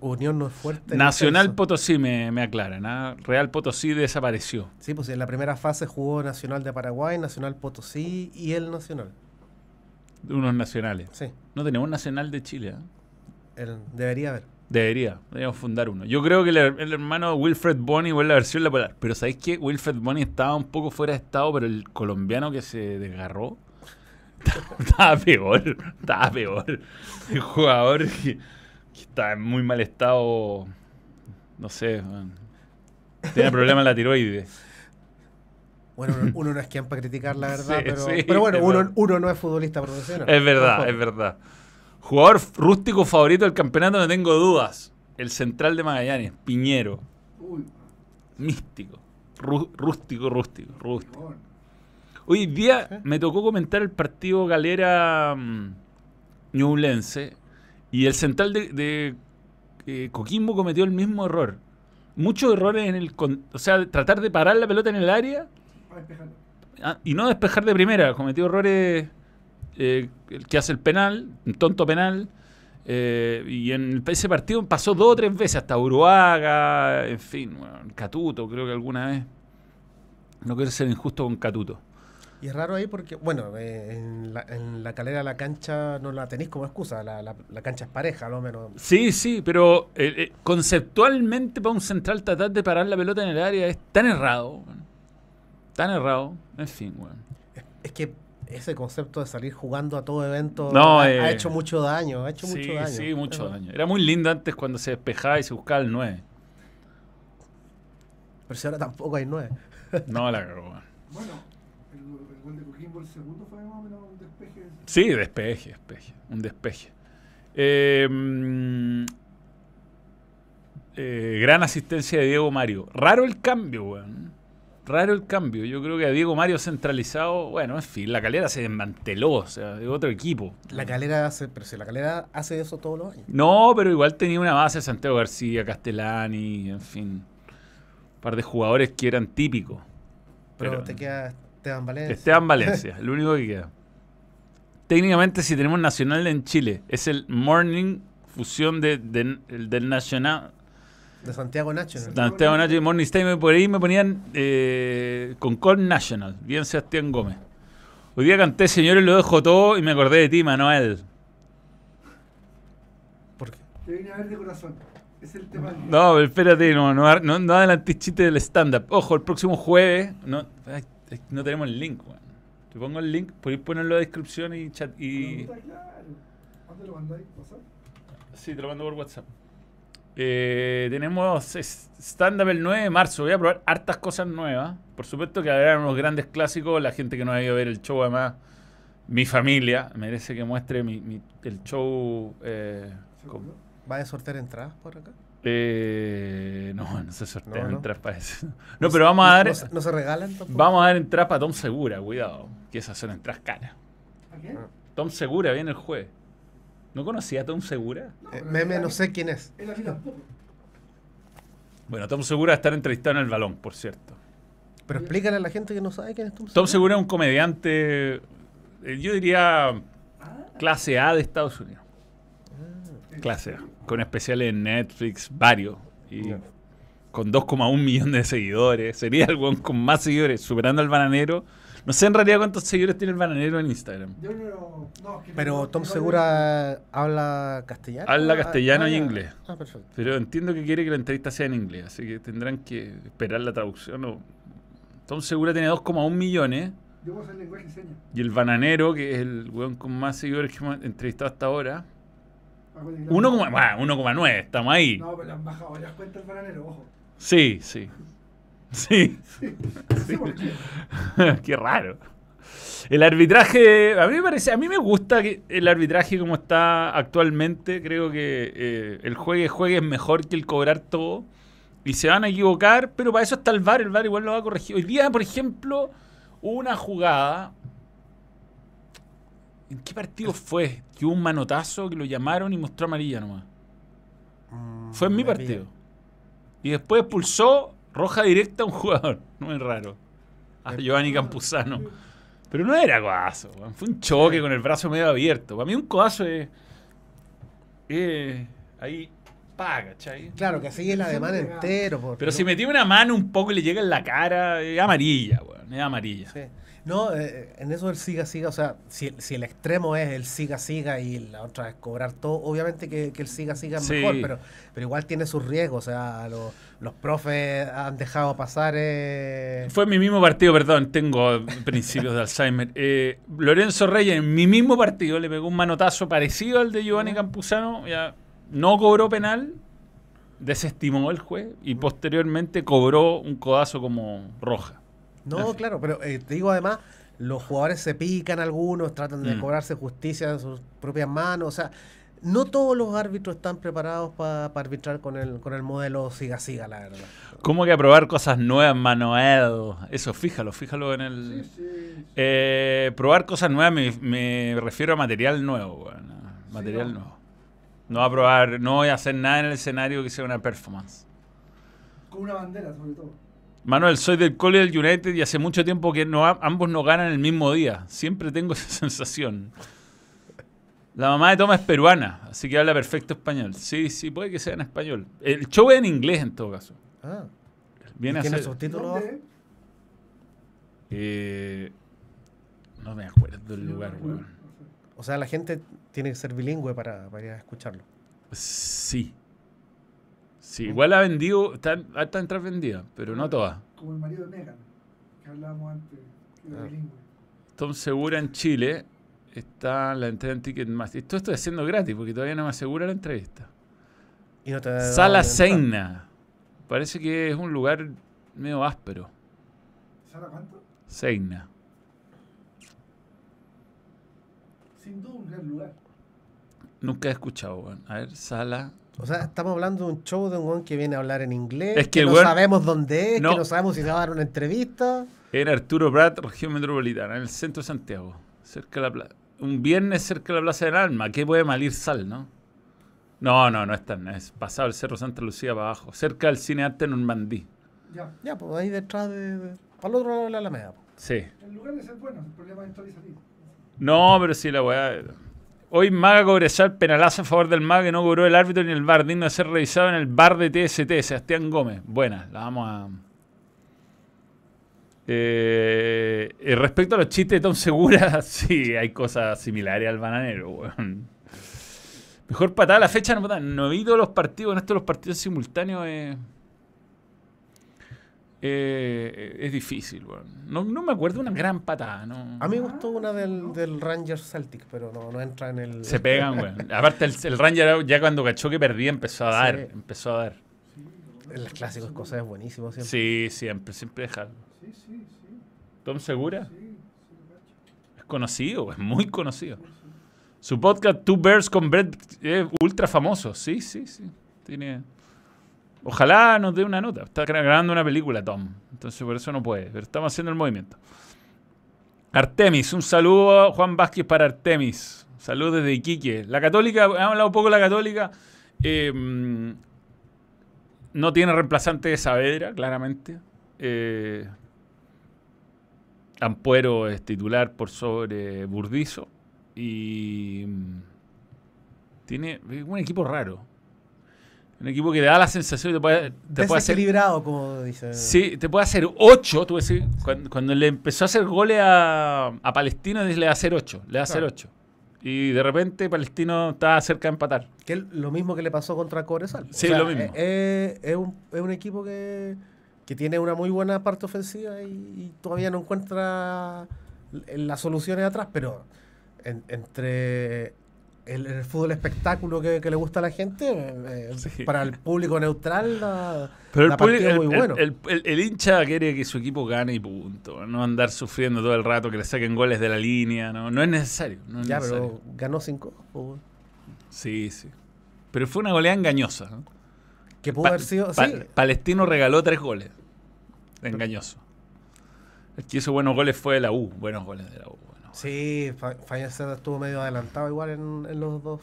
Unión no es fuerte. Nacional. Potosí me, me aclaran. ¿ah? Real Potosí desapareció. Sí, pues en la primera fase jugó Nacional de Paraguay, Nacional Potosí y el Nacional. Unos nacionales. Sí, No tenemos nacional de Chile. ¿ah? el- debería haber. Debería, deberíamos fundar uno. Yo creo que el, her- el hermano Wilfred Bonny igual la versión la polar. Pero ¿sabéis qué? Wilfred Bonny estaba un poco fuera de estado, pero el colombiano que se desgarró *laughs* estaba peor. Estaba peor. El jugador que, que está en muy mal estado, no sé, man. tiene problemas en la tiroides. Bueno, uno, uno no es quien para criticar la *laughs* verdad, Sí, pero, sí, pero bueno, es uno, uno no es futbolista profesional. Es verdad, es verdad. Jugador rústico favorito del campeonato, no tengo dudas. El central de Magallanes, Piñero. Uy, Místico. Rú- rústico, rústico, rústico. Hoy día me tocó comentar el partido Galera Ñublense y el central de, de, eh, Coquimbo cometió el mismo error. Muchos errores en el... con- o sea, tratar de parar la pelota en el área ah, y no despejar de primera. Cometió errores eh, el que hace el penal, un tonto penal. eh, y en ese partido pasó dos o tres veces, hasta Uruaga, en fin, bueno, Catuto, creo que alguna vez. No quiero ser injusto con Catuto. Y es raro ahí porque, bueno, eh, en, la, en la calera la cancha no la tenéis como excusa, la, la- la cancha es pareja, lo menos. Sí, sí, pero eh, conceptualmente para un central tratar de parar la pelota en el área es tan errado. Tan errado. En fin. Es, es que ese concepto de salir jugando a todo evento No, ha, eh, ha hecho mucho daño, ha hecho Sí, mucho daño. sí, mucho Pero- daño. Era muy lindo antes cuando se despejaba y se buscaba el 9. Pero si ahora tampoco hay nueve. No la cagó. weón. Bueno, el, el gol de Coquimbo, el segundo fue más o menos un despeje. Sí, despeje, despeje. Un despeje. Eh, mm, eh, gran asistencia de Diego Mario. Raro el cambio, weón. Raro el cambio. Yo creo que a Diego Mario centralizado, bueno, en fin, la calera se desmanteló, o sea, de otro equipo. La calera hace, pero si la calera hace eso todos los años. No, pero igual tenía una base Santiago García, Castellani, en fin. Un par de jugadores que eran típicos. Pero, Pero- te queda Esteban Valencia. Esteban Valencia, el único que queda. Técnicamente, si tenemos Nacional en Chile, es el Morning fusión de, de- el del Nacional. De Santiago Nacho. ¿no? Santiago Nacho y Morning por ahí me ponían eh, con Call National, bien Sebastián Gómez. Hoy día canté Señores, lo dejo todo y me acordé de ti, Manuel. Porque Te vine a ver de corazón. Es el tema. No, pero espérate, no, no, no, no adelantes chiste del stand-up. Ojo, el próximo jueves, no, ay, no tenemos el link, weón. Te pongo el link, podéis ponerlo en la descripción y chat. Y... ¿Dónde lo mandáis? ¿WhatsApp? Sí, te lo mando por WhatsApp. Eh, tenemos stand-up el 9 de marzo. Voy a probar hartas cosas nuevas. Por supuesto que habrá unos grandes clásicos. La gente que no ha ido a ver el show, además, mi familia, merece que muestre mi- mi- el show. eh. ¿Va a sortear entradas por acá? eh, no, no se sortean No, no. entradas para eso. *laughs* No, pero vamos a dar. ¿No, se- no se regalan tampoco? Vamos a dar entradas para Tom Segura, cuidado. Que esas son entradas caras. ¿A quién? Tom Segura viene el jueves. ¿No conocía a Tom Segura? Eh, meme, no sé quién es. Bueno, Tom Segura estar entrevistado en el balón, por cierto. Pero explícale a la gente que no sabe quién es Tom Tom Segura. Segura es un comediante, eh, yo diría Ah, clase A de Estados Unidos. sí. Clase A. Con especiales en Netflix, varios. Y con 2,1 millones de seguidores. Sería el con más seguidores, superando al bananero. No sé en realidad cuántos seguidores tiene el bananero en Instagram. Yo no, no, Pero Tom Segura habla castellano. Habla Ah, castellano ah, y ya. inglés. Ah, perfecto. Pero entiendo que quiere que la entrevista sea en inglés, así que tendrán que esperar la traducción. o- Tom Segura tiene 2,1 millones. Yo puedo hacer lenguaje y señas. Y el bananero, que es el weón con más seguidores que hemos entrevistado hasta ahora, Acuérdate que la- 1,9, bueno, 1,9, estamos ahí. No, pero le han bajado varias cuentas el bananero, ojo. Sí, sí. Sí, por *laughs* qué. raro. El arbitraje, a mí me parece, a mí me gusta que el arbitraje como está actualmente. Creo que eh, el juegue juegue es mejor que el cobrar todo. Y se van a equivocar, pero para eso está el VAR, el VAR igual lo va a corregir. Hoy día, por ejemplo, hubo una jugada. ¿En qué partido fue? Que hubo un manotazo que lo llamaron y mostró amarilla nomás. Mm, Fue en mi partido. Y después expulsó roja directa a un jugador. *laughs* Muy raro. A Giovanni Campuzano. Pero no era codazo, weón. fue un choque con el brazo medio abierto. Para mí un codazo es... es ahí, pa, ¿cachai? Claro, que sigue el ademán entero. Pero si metió una mano un poco y le llega en la cara, es amarilla, weón. Es amarilla. Sí. No, eh, en eso del siga siga, o sea, si, si el extremo es el siga siga y la otra es cobrar todo, obviamente que, que el siga siga es Sí. mejor, pero, pero igual tiene sus riesgos, o sea, lo- los profes han dejado pasar. Eh, Fue mi mismo partido, perdón, tengo principios de Alzheimer. Eh, Lorenzo Reyes, en mi mismo partido, le pegó un manotazo parecido al de Giovanni Campuzano. Ya no cobró penal, desestimó el juez y posteriormente cobró un codazo como roja. No, Así. claro, pero eh, te digo además, los jugadores se pican algunos, tratan de Mm. cobrarse justicia en sus propias manos, o sea, no todos los árbitros están preparados para arbitrar con el, con el modelo siga siga, la verdad. ¿Cómo que aprobar cosas nuevas, Manuel? Eso, fíjalo, fíjalo en el... Sí, sí. Eh, probar cosas nuevas me, me refiero a material nuevo, weón, a Material no. nuevo. No voy a probar, no voy a hacer nada en el escenario que sea una performance. Con una bandera, sobre todo. Manuel, soy del Cole del United y hace mucho tiempo que no, ambos no ganan el mismo día. Siempre tengo *laughs* esa sensación. La mamá de Toma es peruana, así que habla perfecto español. Sí, sí, puede que sea en español. El show es en inglés en todo caso. Ah, Viene a ¿Tiene subtítulos? Eh, no me acuerdo del lugar, weón. O sea, la gente tiene que ser bilingüe para, para ir a escucharlo. Sí. Sí, igual ha vendido, están hartas entradas vendidas, pero no todas. Como el marido de Megan, que hablábamos antes, que era Ah. bilingüe. Tom Segura en Chile está la entrega en Ticketmaster. Esto haciendo gratis porque todavía no me asegura la entrevista. Y no te da Sala. Seina. Parece que es un lugar medio áspero. ¿Sara cuánto? Seina. Sin duda un gran lugar. Nunca he escuchado, weón. A ver, sala. O sea, estamos hablando de un show de un weón que viene a hablar en inglés, Es que que, el no weón- sabemos dónde es, No. que no sabemos si se va a dar una entrevista. En Arturo Prat, región metropolitana, en el centro de Santiago. Cerca de la plaza. Un viernes cerca de la Plaza del Alma. ¿Qué puede malir sal, no? No, no, no es tan. Es pasado el Cerro Santa Lucía para abajo. Cerca del Cine Arte Normandí. Ya. Ya, pues ahí detrás de... de- para el otro lado de la Alameda. pues. Sí. El lugar de ser bueno, el problema es entrar y salir. No, pero sí la weá. Hoy Maga Cobresal penalazo a favor del Maga que no cobró el árbitro ni el bar, digno de ser revisado en el bar de TST, Sebastián Gómez. Buena, la vamos a. Eh, respecto a los chistes de Tom Segura, *laughs* sí, hay cosas similares al bananero, weón. Mejor patada la fecha, no, no he visto los partidos, en estos los partidos simultáneos. eh. Eh, es difícil, weón. No, no me acuerdo una gran patada, ¿no? A mí me gustó una del, del Rangers Celtic, pero no, no entra en el. Se pegan, weón. Aparte, el, el Ranger ya cuando cachó que perdía empezó a dar. Sí. Empezó a dar. El clásico escocés es buenísimo siempre. Sí, siempre, siempre dejarlo. Sí, sí, sí. ¿Tom Segura? Sí, sí, lo cacho. Es conocido, es muy conocido. Su podcast Two Bears con Brett es ultra famoso. Sí, sí, sí. Tiene. Ojalá nos dé una nota. Está gra- grabando una película, Tom. Entonces por eso no puede. Pero estamos haciendo el movimiento. Artemis, un saludo Juan Vázquez para Artemis. Saludos desde Iquique. La Católica, hemos hablado un poco de la Católica. mm, no tiene reemplazante de Saavedra, claramente. Eh, Ampuero es titular por sobre Burdizo. Y mm, tiene un equipo raro. Un equipo que te da la sensación que te puede, te puede hacer. Como dice. Sí, te puede hacer 8. Tú cuando, cuando le empezó a hacer goles a, a Palestino, le va a hacer 8. Le va a hacer Claro. 8. Y de repente Palestino está cerca de empatar. Que es lo mismo que le pasó contra Cobresal. Sí, lo mismo. Es, es un, es un equipo que, que tiene una muy buena parte ofensiva y, y todavía no encuentra las soluciones atrás, pero en- entre el, el fútbol espectáculo que, que le gusta a la gente, eh, Sí. para el público neutral, la, Pero el, público- es muy el- bueno. el- hincha quiere que su equipo gane y punto. No andar sufriendo todo el rato que le saquen goles de la línea. No, no es necesario. No es ya, necesario. pero ganó cinco. pues, Sí, sí. Pero fue una goleada engañosa. ¿no? Que pudo Pa- haber sido. Pa- sí, Palestino regaló tres goles. Engañoso. El que hizo buenos goles fue de la U. Buenos goles de la U. Sí, Fa- Faineset estuvo medio adelantado igual en, en los dos.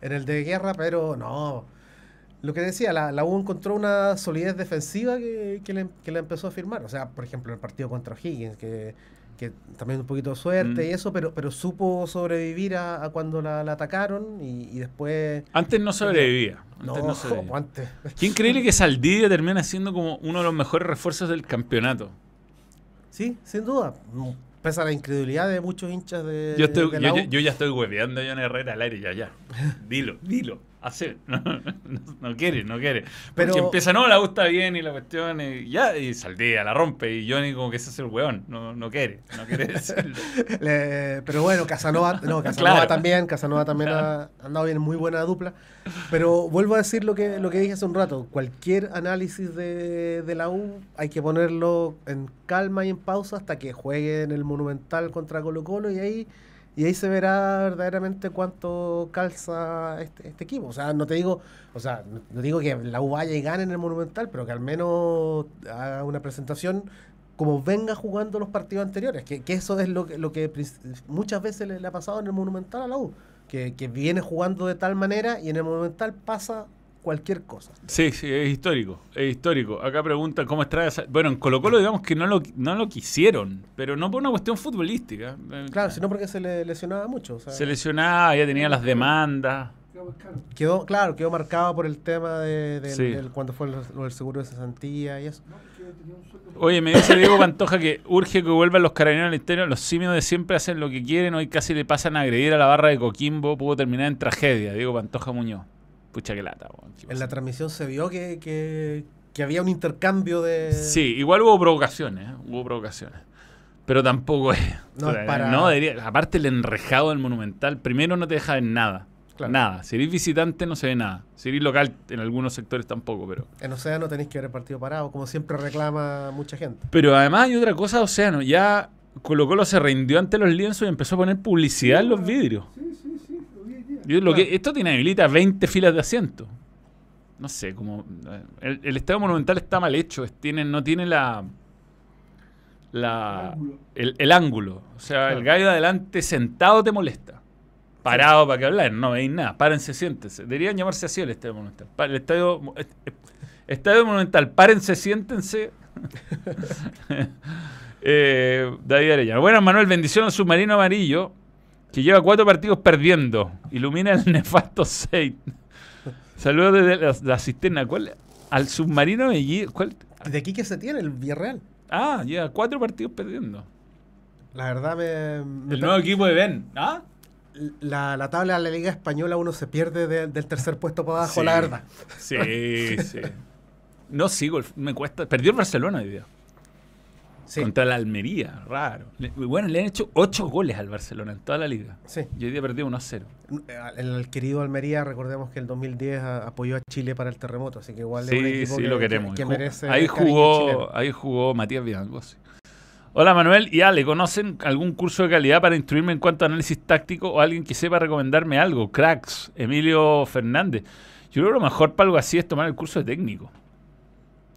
En el de guerra, pero no. Lo que decía, la, la U encontró una solidez defensiva que, que le, que le empezó a firmar. O sea, por ejemplo, el partido contra Higgins, que, que también un poquito de suerte Mm. y eso, pero, pero supo sobrevivir a, a cuando la, la atacaron y, y después. Antes no sobrevivía. No, Antes no sobrevivía. antes. Qué increíble que Saldivia termina siendo como uno de los mejores refuerzos del campeonato. Sí, sin duda. Mm, Pese a la incredulidad de muchos hinchas de, Yo, estoy, de la yo, U. yo- yo ya estoy hueveando a John Herrera al aire, ya, ya. Dilo, dilo. No, *laughs* no, no quiere, no quiere. Porque Pero- empieza, no, la gusta bien y la cuestión, y ya, y Saldía la rompe, y Johnny como que se hace el hueón, no, no quiere, no quiere *laughs* decirlo. Le- pero bueno, Casanova, no, *laughs* Casanova Claro. también, Casanova también ha, ha andado bien, muy buena dupla. Pero vuelvo a decir lo que, lo que dije hace un rato, cualquier análisis de, de la U hay que ponerlo en calma y en pausa hasta que juegue en el Monumental contra Colo Colo y ahí, y ahí se verá verdaderamente cuánto calza este, este equipo. O sea, no te digo, o sea, no, digo que la U vaya y gane en el Monumental, pero que al menos haga una presentación como venga jugando los partidos anteriores, que, que eso es lo que, lo que muchas veces le, le ha pasado en el Monumental a la U, que, que viene jugando de tal manera y en el Monumental pasa cualquier cosa. Sí, sí, es histórico, es histórico. Acá preguntan cómo extrae esa... Bueno, en Colo Colo digamos que no lo, no lo quisieron, pero no por una cuestión futbolística. Claro, sino porque se le lesionaba mucho. o sea, Se lesionaba, ya tenía las demandas. Quedó, claro, quedó marcado por el tema de, del- Sí. del- cuando fue lo, lo del seguro de cesantía y eso. Oye, me dice Diego Pantoja que urge que vuelvan los carabineros al interior. Los simios de siempre hacen lo que quieren. Hoy casi le pasan a agredir a la barra de Coquimbo. Pudo terminar en tragedia. Diego Pantoja Muñoz. Pucha que lata. weón. ¿Qué En la transmisión se vio que, que, que había un intercambio de... Sí, igual hubo provocaciones. ¿eh? Hubo provocaciones. Pero tampoco es. No, es para- no debería- aparte, el enrejado del Monumental, primero no te deja ver nada. Claro. Nada. Si eres visitante, no se ve nada. Si eres local, en algunos sectores tampoco, pero. En Océano tenéis que ver el partido parado, como siempre reclama mucha gente. Pero además hay otra cosa, Océano. Ya Colo Colo se rindió ante los lienzos y empezó a poner publicidad en los vidrios. Sí, sí, sí, lo vi hoy día. Yo lo Claro. que, esto tiene habilita 20 filas de asiento. No sé, como. eh, El, el estadio monumental está mal hecho. es- tiene, no tiene la. La, Ángulo. el, el ángulo. O sea, Claro. el gallo de adelante sentado te molesta. Parado para que hablar, no veis nada. Párense, siéntense. Deberían llamarse así el estadio monumental. El estadio, est- estadio monumental, párense, siéntense. *laughs* eh, David Arellano. Bueno, Manuel, bendición al submarino amarillo que lleva cuatro partidos perdiendo. Ilumina el *laughs* nefasto 6. Saludos desde la, la cisterna. ¿Cuál? Al submarino amarillo. ¿Cuál? De aquí que se tiene el Villarreal. Ah, lleva cuatro partidos perdiendo. La verdad me... me El nuevo equipo de Ben. ¿Ah? la, la tabla de la Liga Española uno se pierde de- del tercer puesto para abajo, Sí. la verdad. Sí, sí. No sigo, me cuesta. Perdió el Barcelona hoy día. Sí, Contra la Almería, raro. Le- bueno, le han hecho 8 goles al Barcelona en toda la liga. sí. Y hoy día perdió 1 a 0. El, el querido Almería, recordemos que el 2010 a- apoyó a Chile para el terremoto, así que igual es un Sí, equipo sí, que, lo que- queremos. que merece ahí, el jugó, ahí jugó Matías Villalobos. Hola Manuel y Ale, ¿conocen algún curso de calidad para instruirme en cuanto a análisis táctico o alguien que sepa recomendarme algo? Cracks, Emilio Fernández. Yo creo que lo mejor para algo así es tomar el curso de técnico.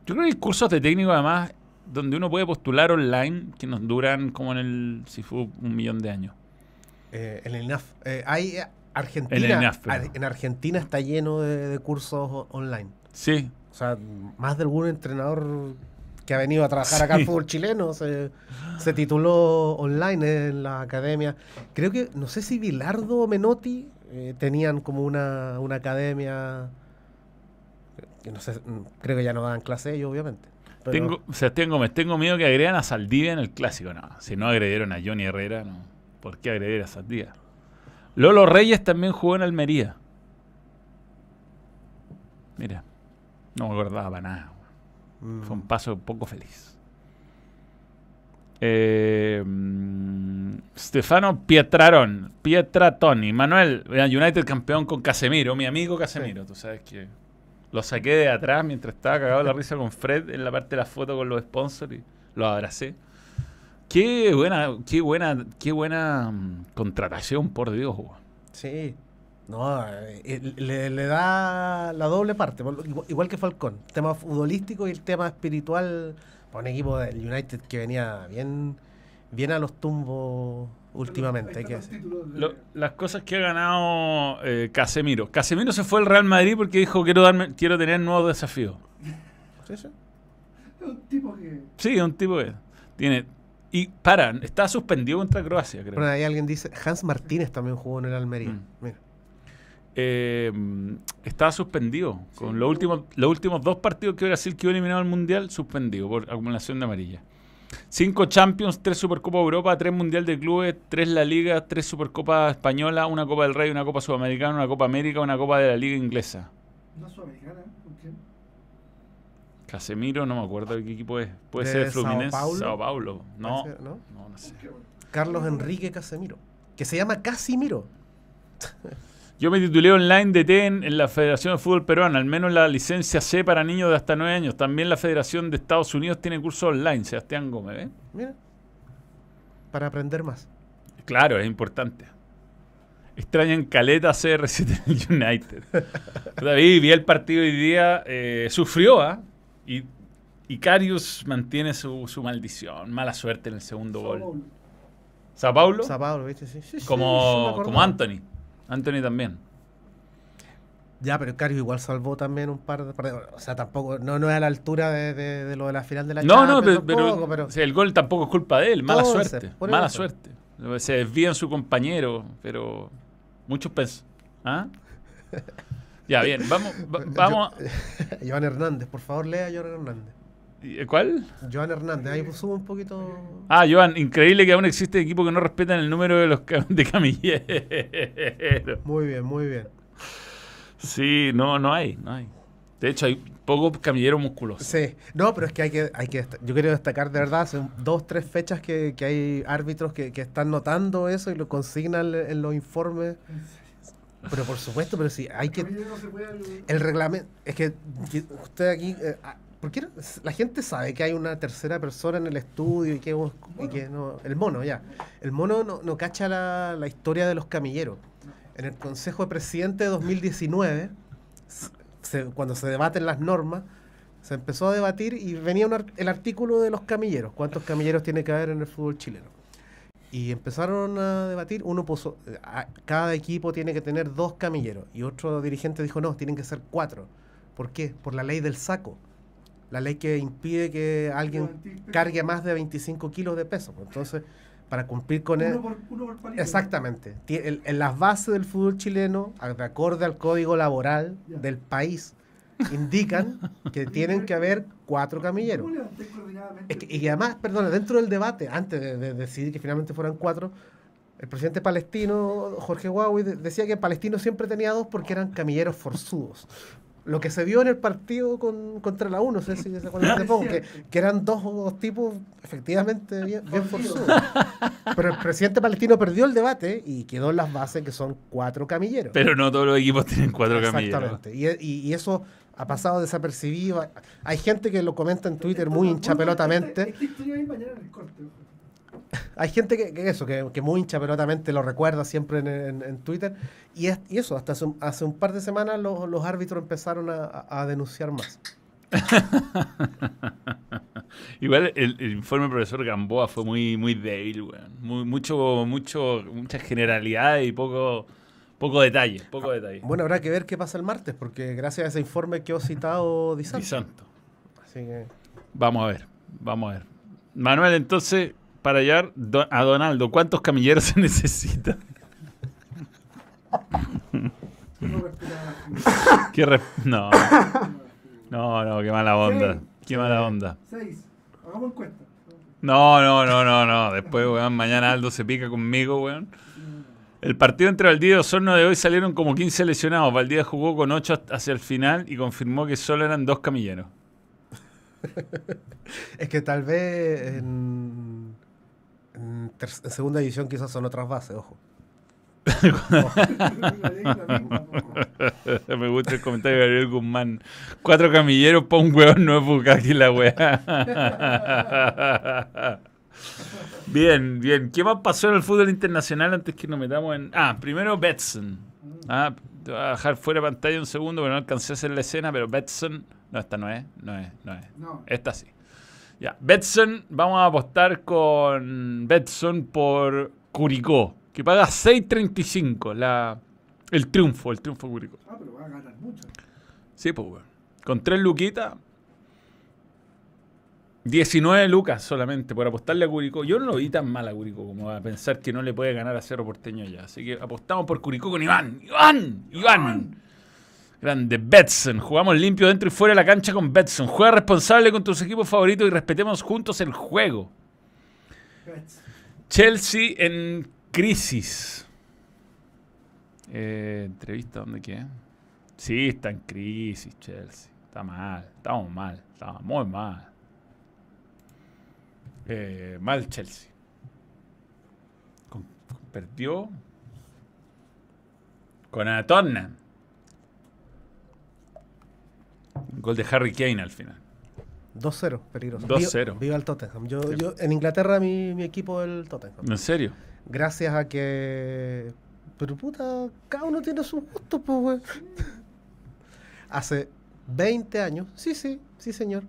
Yo creo que hay cursos de técnico además donde uno puede postular online que nos duran como en el Sifu un millón de años. Eh, en el INAF. Eh, hay eh, Argentina. En el INAF, pero- Ar- en Argentina está lleno de, de cursos online. Sí, O sea, más de algún entrenador que ha venido a trabajar acá al fútbol chileno se, se tituló online en la academia. Creo que, no sé si Bilardo o Menotti eh, tenían como una, una academia. que no sé, mm, creo que ya no dan clase ellos, obviamente. Pero- Tengo, Sebastián Gómez, tengo miedo que agregan a Saldivia en el clásico. No, si no agredieron a Johnny Herrera, no. ¿Por qué agredir a Saldivia? Lolo Reyes también jugó en Almería. Mira, no me acordaba para nada. Mm, Fue un paso poco feliz. Eh, mm, Stefano Pietrarón, Pietratoni, Manuel, United campeón con Casemiro, mi amigo Casemiro, tú sabes que lo saqué de atrás mientras estaba cagado la risa con Fred en la parte de la foto con los sponsors y lo abracé. Qué buena, qué buena, qué buena mm, contratación, por Dios. Sí. No, eh, le, le da la doble parte, igual que Falcón. El tema futbolístico y el tema espiritual para un equipo del United que venía bien, bien a los tumbos últimamente, hay que decir. Lo- las cosas que ha ganado eh, Casemiro. Casemiro se fue al Real Madrid porque dijo quiero darme, quiero tener nuevos desafíos. Sí, sí. Es un tipo que. Sí, es un tipo que tiene. Y para, está suspendido contra Croacia, creo. Bueno, ahí alguien dice, Hans Martínez también jugó en el Almería. Mm. Mira. Eh, está suspendido. Con los últimos, los últimos dos partidos que Brasil quedó eliminado al Mundial, suspendido por acumulación de amarilla. Cinco Champions, tres Supercopa Europa, tres Mundial de Clubes, tres La Liga, tres Supercopa Española, una Copa del Rey, una Copa Sudamericana, una Copa América, una Copa de la Liga Inglesa. Una sudamericana, ¿con quién? Casemiro, no me acuerdo de qué equipo es. Puede ¿De ser Sao Fluminense, Paulo? Sao Paulo. No, ¿no? no, no sé. Qué. Carlos Enrique Casemiro, que se llama Casimiro. *laughs* Yo me titulé online de TEN en la Federación de Fútbol Peruana, al menos la licencia C para niños de hasta 9 años. También la Federación de Estados Unidos tiene cursos online, Sebastián Gómez. ¿eh? Mira. Para aprender más. Claro, es importante. Extrañan caleta CR7 en el United. *laughs* David, vi el partido hoy día, eh, sufrió, ¿ah? Y, y Carius mantiene su, su maldición, mala suerte en el segundo Sao gol. Paulo. ¿Sao Paulo? Sao Paulo, ¿viste? Sí, sí, sí, como, como Anthony. Anthony también. Ya, pero Cario igual salvó también un par de. O sea, tampoco, no, no es a la altura de, de- de lo de la final de la No, no, Champions, pero, pero, tampoco, pero- o sea, el gol tampoco es culpa de él, mala suerte. Mala eso. suerte. Se desvía en su compañero, pero muchos pens. ¿Ah? *laughs* Ya, bien, vamos, va- vamos. *laughs* Joan Hernández, por favor, lea a Joan Hernández. ¿Y- ¿Cuál? Joan Hernández, ahí sube un poquito. Ah, Joan, increíble que aún existe equipo que no respetan el número de los cam- *laughs* de camilleros. Muy bien, muy bien. Sí, no, no hay, no hay. De hecho, hay pocos camilleros musculosos. Sí, no, pero es que hay que, hay que yo quiero destacar de verdad, hace dos, tres fechas que, que hay árbitros que, que están notando eso y lo consignan en, los informes. Pero por supuesto, pero sí, hay que, el reglamento, es que, que usted aquí, eh, ¿por qué no? la gente sabe que hay una tercera persona en el estudio y que, y que no, el mono ya, el mono no, no cacha la, la historia de los camilleros. En el Consejo de Presidente de 2019, se- cuando se debaten las normas, se empezó a debatir y venía un el artículo de los camilleros, cuántos camilleros tiene que haber en el fútbol chileno. Y empezaron a debatir, uno puso, a- cada equipo tiene que tener dos camilleros. Y otro dirigente dijo, no, tienen que ser cuatro. ¿Por qué? Por la ley del saco. La ley que impide que alguien cargue más de 25 kilos de peso. Pues Entonces, para cumplir con él... Palito. Exactamente. En las bases del fútbol chileno, de acorde al código laboral del país, indican *laughs* que tienen que haber cuatro camilleros. Y además, perdona, dentro del debate, antes de, de decidir que finalmente fueran cuatro, el presidente palestino, Jorge Huawei, de- decía que Palestino siempre tenía dos porque eran camilleros forzudos. Lo que se vio en el partido con, contra la U, no sé si se acuerdan de poco, *laughs* que, que eran dos tipos efectivamente bien, bien forzudos. Pero el presidente palestino perdió el debate y quedó en las bases que son cuatro camilleros. Pero no todos los equipos tienen cuatro camilleros. Exactamente. Y, y- y eso ha pasado desapercibido. Hay gente que lo comenta en Twitter muy hinchapelotamente. Esta historia va a ir mañana en el corte. Hay gente que, que eso, que, que muy hinchapelotamente lo recuerda siempre en, en- en Twitter. Y, es- y eso, hasta hace un, hace un par de semanas los, los árbitros empezaron a, denunciar más. *laughs* Igual el, el informe del profesor Gamboa fue muy, muy débil, weón. Muy, mucho, mucho, muchas generalidades y poco, poco detalle, poco detalle. Bueno, habrá que ver qué pasa el martes, porque gracias a ese informe que he citado Di santo. Así que Vamos a ver, vamos a ver. Manuel, entonces, para hallar do- a Donaldo, ¿cuántos camilleros se *laughs* necesitan? No respetaba la gente. ¿Qué re- no, no, no, qué mala onda. Qué mala onda. Seis. Hagamos encuesta. No, no, no, no, no. Después, weón, mañana Aldo se pica conmigo, weón. El partido entre Valdivia y Osorno de hoy salieron como 15 lesionados. Valdivia jugó con 8 hacia el final y confirmó que solo eran dos camilleros. *laughs* es que tal vez en, en en segunda división quizás son otras bases, ojo. *laughs* Me gusta el comentario de Gabriel Guzmán. Cuatro camilleros para un hueón no es Bukaki la weá. *laughs* bien, bien. ¿Qué más pasó en el fútbol internacional antes que nos metamos en. Ah, primero Betson. Ah, te voy a dejar fuera de pantalla un segundo porque no alcancé a hacer la escena, pero Betson. No, esta no es, no es, no es. No. Esta sí. Ya, Betson, vamos a apostar con Betson por Curicó, que paga 6.35 la el triunfo, el triunfo de Curicó. Ah, pero va a ganar mucho. Sí, pues, weón. Con tres luquitas, 19 lucas solamente por apostarle a Curicó. Yo no lo vi tan mal a Curicó como a pensar que no le puede ganar a Cerro Porteño ya. Así que apostamos por Curicó con Iván. ¡Iván! ¡Iván! Grande, Betson. Jugamos limpio dentro y fuera de la cancha con Betson. Juega responsable con tus equipos favoritos y respetemos juntos el juego. Chelsea en crisis. Eh, entrevista, ¿dónde qué? Sí, está en crisis, Chelsea. Está mal, estamos mal, estamos muy mal. Eh, mal Chelsea. Con- perdió con a Tottenham. Gol de Harry Kane al final. 2-0, peligroso. 2-0. Viva, viva el Tottenham. Yo, Sí. yo, en Inglaterra mi, mi equipo es el Tottenham. ¿En serio? Gracias a que... Pero puta, cada uno tiene sus gustos, pues, güey. *laughs* Hace 20 años, sí, sí, sí, señor.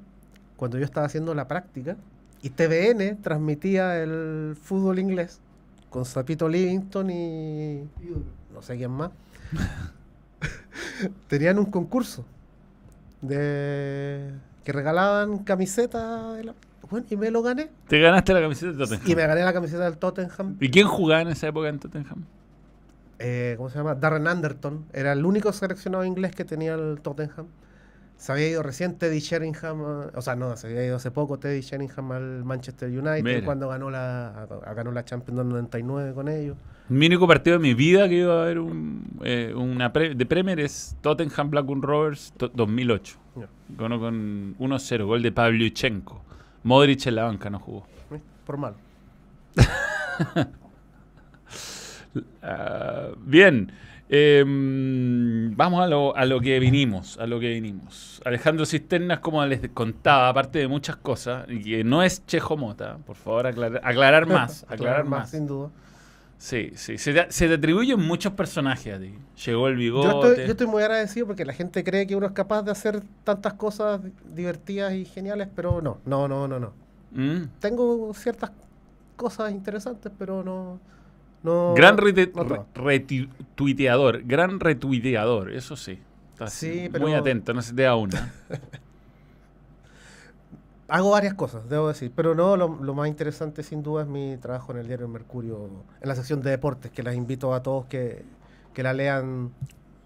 Cuando yo estaba haciendo la práctica y TVN transmitía el fútbol inglés con Sapito Livingstone y no sé quién más, *laughs* tenían un concurso de que regalaban camisetas de la- bueno, y me lo gané. Te ganaste la camiseta de Tottenham. Y me gané la camiseta del Tottenham. ¿Y quién jugaba en esa época en Tottenham? Eh, ¿Cómo se llama? Darren Anderton. Era el único seleccionado inglés que tenía el Tottenham. Se había ido recién Teddy Sheringham, eh, o sea, no, se había ido hace poco Teddy Sheringham al Manchester United Mira. cuando ganó la, ganó la Champions del 99 con ellos. Mi único partido de mi vida que iba a haber un, eh, una pre- de Premier es Tottenham Blackburn Rovers to- 2008. Ya. Ganó con 1-0, gol de Pavlyuchenko. Modric en la banca no jugó. ¿eh? Por malo. *laughs* Ah, bien. Em, vamos a lo, a lo que vinimos, a lo que vinimos. Alejandro Cisternas, como les contaba, aparte de muchas cosas, y que no es Chejo Mota, por favor *laughs* aclarar, aclarar más, aclarar más. sin duda. Sí, sí, se te, se te atribuyen muchos personajes a ti. Llegó el Yo bigote. estoy, yo estoy muy agradecido porque la gente cree que uno es capaz de hacer tantas cosas divertidas y geniales, pero no, no, no, no, no. Mm. Tengo ciertas cosas interesantes, pero no. No Gran no retuiteador, gran retuiteador, eso sí. Estás Sí, muy atento, no se te da una. *laughs* Hago varias cosas, debo decir, pero no, lo, lo más interesante sin duda es mi trabajo en el diario Mercurio, en la sección de deportes, que las invito a todos que, que la lean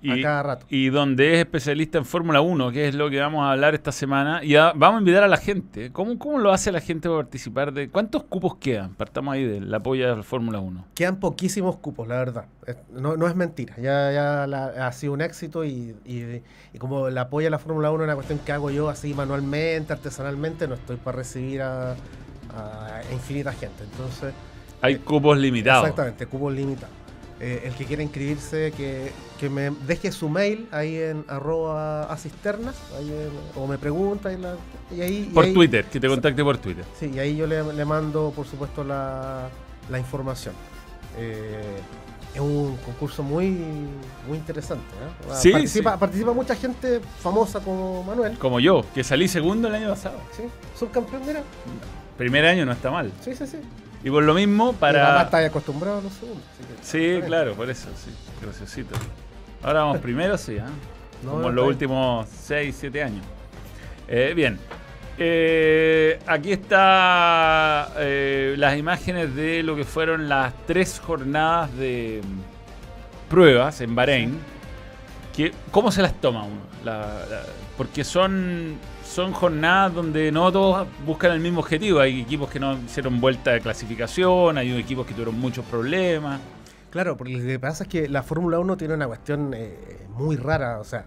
Y, a cada rato. y donde es especialista en Fórmula 1, que es lo que vamos a hablar esta semana. Y a- vamos a invitar a la gente. ¿Cómo, ¿Cómo lo hace la gente para participar? de ¿Cuántos cupos quedan? Partamos ahí del apoyo a la Fórmula 1. Quedan poquísimos cupos, la verdad. No, no es mentira. Ya, ya la- ha sido un éxito y, y- y como el apoyo a la Fórmula 1 es una cuestión que hago yo así manualmente, artesanalmente, no estoy para recibir a, a infinita gente. Entonces, Hay cupos limitados. exactamente, cupos limitados. Eh, el que quiera inscribirse, que, que me deje su mail ahí en arroba a cisternas, ahí en- o me pregunta y, la- y ahí... y Por ahí- Twitter, que te contacte por Twitter. Sí, y ahí yo le, le mando, por supuesto, la, la información. Eh, es un concurso muy, muy interesante. ¿eh? Sí, participa, sí. participa mucha gente famosa como Manuel. Como yo, que salí segundo el año pasado. Sí, subcampeón, mira. Primer año no está mal. Sí, sí, sí. Y por lo mismo, para... está acostumbrado a los segundos. así que- Sí, claro, por eso, sí. Graciosito. Ahora vamos primero, sí, ¿ah? No, Como no, en los últimos 6, 7 años. Eh, bien. Eh, aquí está eh, las imágenes de lo que fueron las tres jornadas de mm, pruebas en Bahrein. Que, ¿Cómo se las toma uno? La- la- porque son, son jornadas donde no todos buscan el mismo objetivo. Hay equipos que no hicieron vuelta de clasificación, hay equipos que tuvieron muchos problemas. Claro, porque lo que pasa es que la Fórmula 1 tiene una cuestión eh, muy rara, o sea,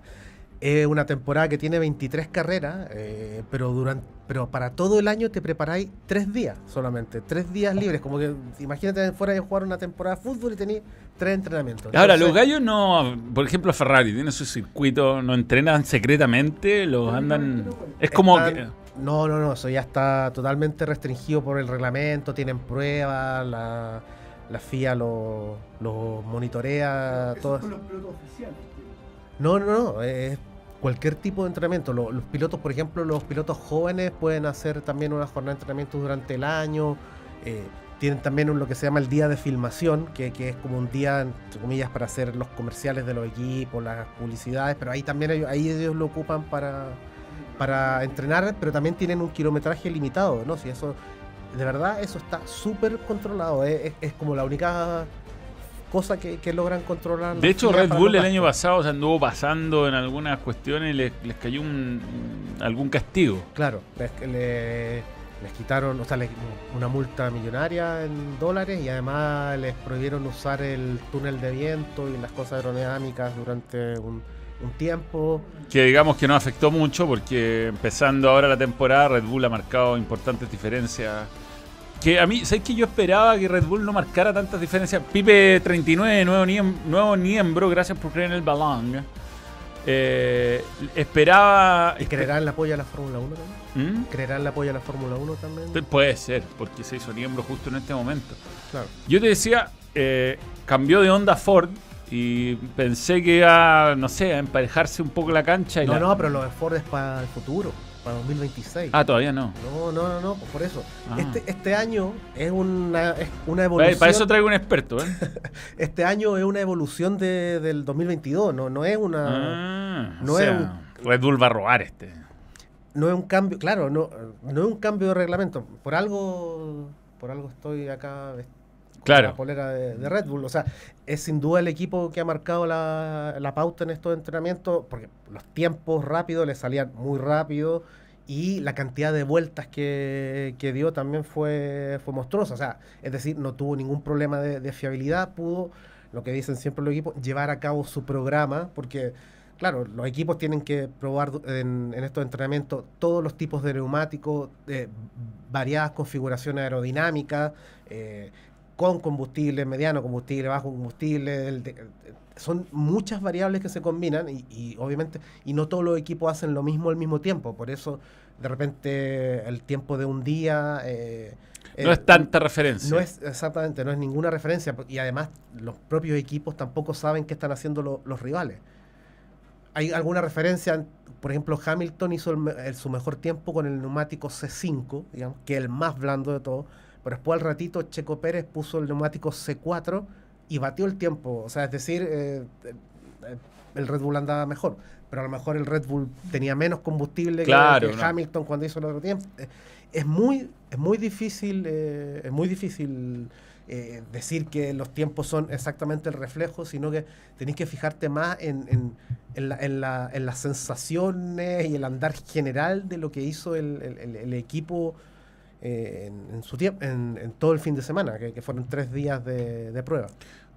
es una temporada que tiene 23 carreras, eh, pero durante, pero para todo el año te preparáis tres días solamente, tres días libres, como que imagínate fuera de jugar una temporada de fútbol y tenéis tres entrenamientos. Ahora, Entonces, los gallos no, por ejemplo, Ferrari tiene su circuito, no entrenan secretamente, los andan. Es como están- que. No, no, no, eso ya está totalmente restringido por el reglamento, tienen pruebas, la, la FIA lo, lo monitorea, Esos todo. son los pilotos oficiales. No, no, no, es cualquier tipo de entrenamiento. Lo- Los, pilotos, por ejemplo, los pilotos jóvenes pueden hacer también una jornada de entrenamiento durante el año. eh, tienen también un- lo que se llama el día de filmación, que, que es como un día, entre comillas, para hacer los comerciales de los equipos, las publicidades, pero ahí también ellos, ahí ellos lo ocupan para, para entrenar, pero también tienen un kilometraje limitado, ¿no? Si eso, de verdad, eso está súper controlado. Es, es- es como la única cosa que, que logran controlar. De hecho, Red Bull el año pasado se anduvo pasando en algunas cuestiones y les, les cayó un, algún castigo. Claro, les, le- les quitaron, o sea, una multa millonaria en dólares y además les prohibieron usar el túnel de viento y las cosas aerodinámicas durante un, un tiempo. Que digamos que no afectó mucho porque empezando ahora la temporada, Red Bull ha marcado importantes diferencias. Que a mí, ¿sabes que yo esperaba que Red Bull no marcara tantas diferencias? Pipe 39, nuevo, nuevo miembro, gracias por creer en el balón. Eh, esperaba. ¿Y creerán el apoyo a la Fórmula 1 también? ¿Mm? ¿Creerán el apoyo a la Fórmula 1 también? Puede ser, porque se hizo miembro justo en este momento. Claro. Yo te decía, eh, cambió de onda Ford y pensé que iba, no sé, a emparejarse un poco la cancha. Y No, la- no, pero los de Ford es para el futuro, para 2026. Ah, todavía no. No, no, no, no, por eso. Ah. Este, este año es una, es una evolución. para eso traigo un experto, ¿eh? *laughs* Este año es una evolución de- del 2022, no, no es una. Ah, no o es sea, Red Bull va a robar este. no es un cambio, claro, no, no es un cambio de reglamento. Por algo, por algo estoy acá vest- con Claro. la polera de, Red Bull. O sea, es sin duda el equipo que ha marcado la, pauta en estos entrenamientos, porque los tiempos rápidos le salían muy rápido y la cantidad de vueltas que, que dio también fue, fue monstruosa. O sea, es decir, no tuvo ningún problema de, fiabilidad, pudo, lo que dicen siempre los equipos, llevar a cabo su programa, porque Claro, los equipos tienen que probar en estos entrenamientos todos los tipos de neumáticos, eh, variadas configuraciones aerodinámicas, eh, con combustible, mediano combustible, bajo combustible. el de- eh, son muchas variables que se combinan y, y obviamente, y no todos los equipos hacen lo mismo al mismo tiempo. Por eso, de repente, el tiempo de un día... eh, No eh, es tanta referencia. no es exactamente, no es ninguna referencia. Y además, los propios equipos tampoco saben qué están haciendo lo- los rivales. Hay alguna referencia, por ejemplo, Hamilton hizo el el- su mejor tiempo con el neumático C5, digamos, que es el más blando de todo. Pero después al ratito Checo Pérez puso el neumático C4 y batió el tiempo. O sea, es decir, eh, eh, el Red Bull andaba mejor. Pero a lo mejor el Red Bull tenía menos combustible que- Claro, que, no. Hamilton cuando hizo el otro tiempo. Es muy, es muy difícil, eh, es muy difícil eh, decir que los tiempos son exactamente el reflejo, sino que tenés que fijarte más en, en, en, la- en la- en las sensaciones y el andar general de lo que hizo el, el- el- el equipo eh, en, en su tiempo, en, en todo el fin de semana, que, que fueron tres días de, de prueba.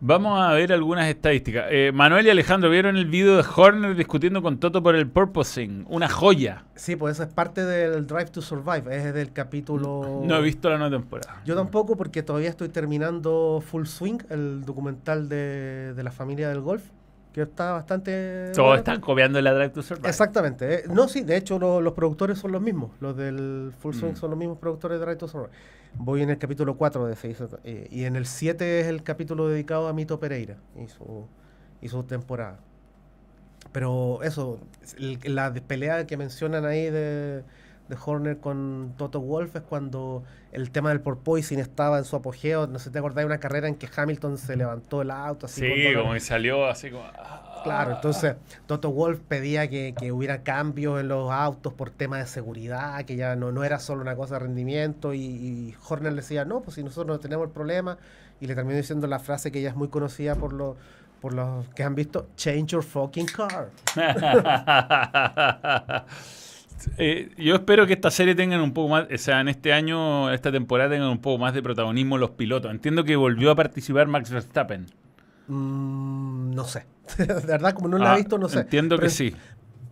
Vamos a ver algunas estadísticas. Eh, Manuel y Alejandro vieron el video de Horner discutiendo con Toto por el purposing. Una joya. Sí, pues eso es parte del Drive to Survive, es del capítulo... No he visto la nueva temporada. Yo tampoco porque todavía estoy terminando Full Swing, el documental de, de la familia del golf, que está bastante... Todos bueno. están copiando la Drive to Survive. Exactamente. eh, No, sí, de hecho lo- los productores son los mismos. Los del Full Swing Mm. son los mismos productores de Drive to Survive. Voy en el capítulo 4 de ese. eh, y en el 7 es el capítulo dedicado a Mito Pereira y su, y su temporada. Pero eso, el- la pelea que mencionan ahí de, de Horner con Toto Wolf es cuando el tema del porpoising estaba en su apogeo. No sé si te acordás de una carrera en que Hamilton se levantó el auto así Sí, como que salió así como... ah. Claro, entonces Toto Wolf pedía que, que hubiera cambios en los autos por tema de seguridad, que ya no, no era solo una cosa de rendimiento, y, y Horner le decía, no, pues si nosotros no tenemos el problema, y le terminó diciendo la frase que ya es muy conocida por los, por los que han visto, change your fucking car. *laughs* Eh, yo espero que esta serie tengan un poco más, o sea, en este año, esta temporada tengan un poco más de protagonismo los pilotos. Entiendo que volvió a participar Max Verstappen. Mm, no sé, *laughs* de verdad como no la Ah, he visto, no sé. Entiendo pero, que sí,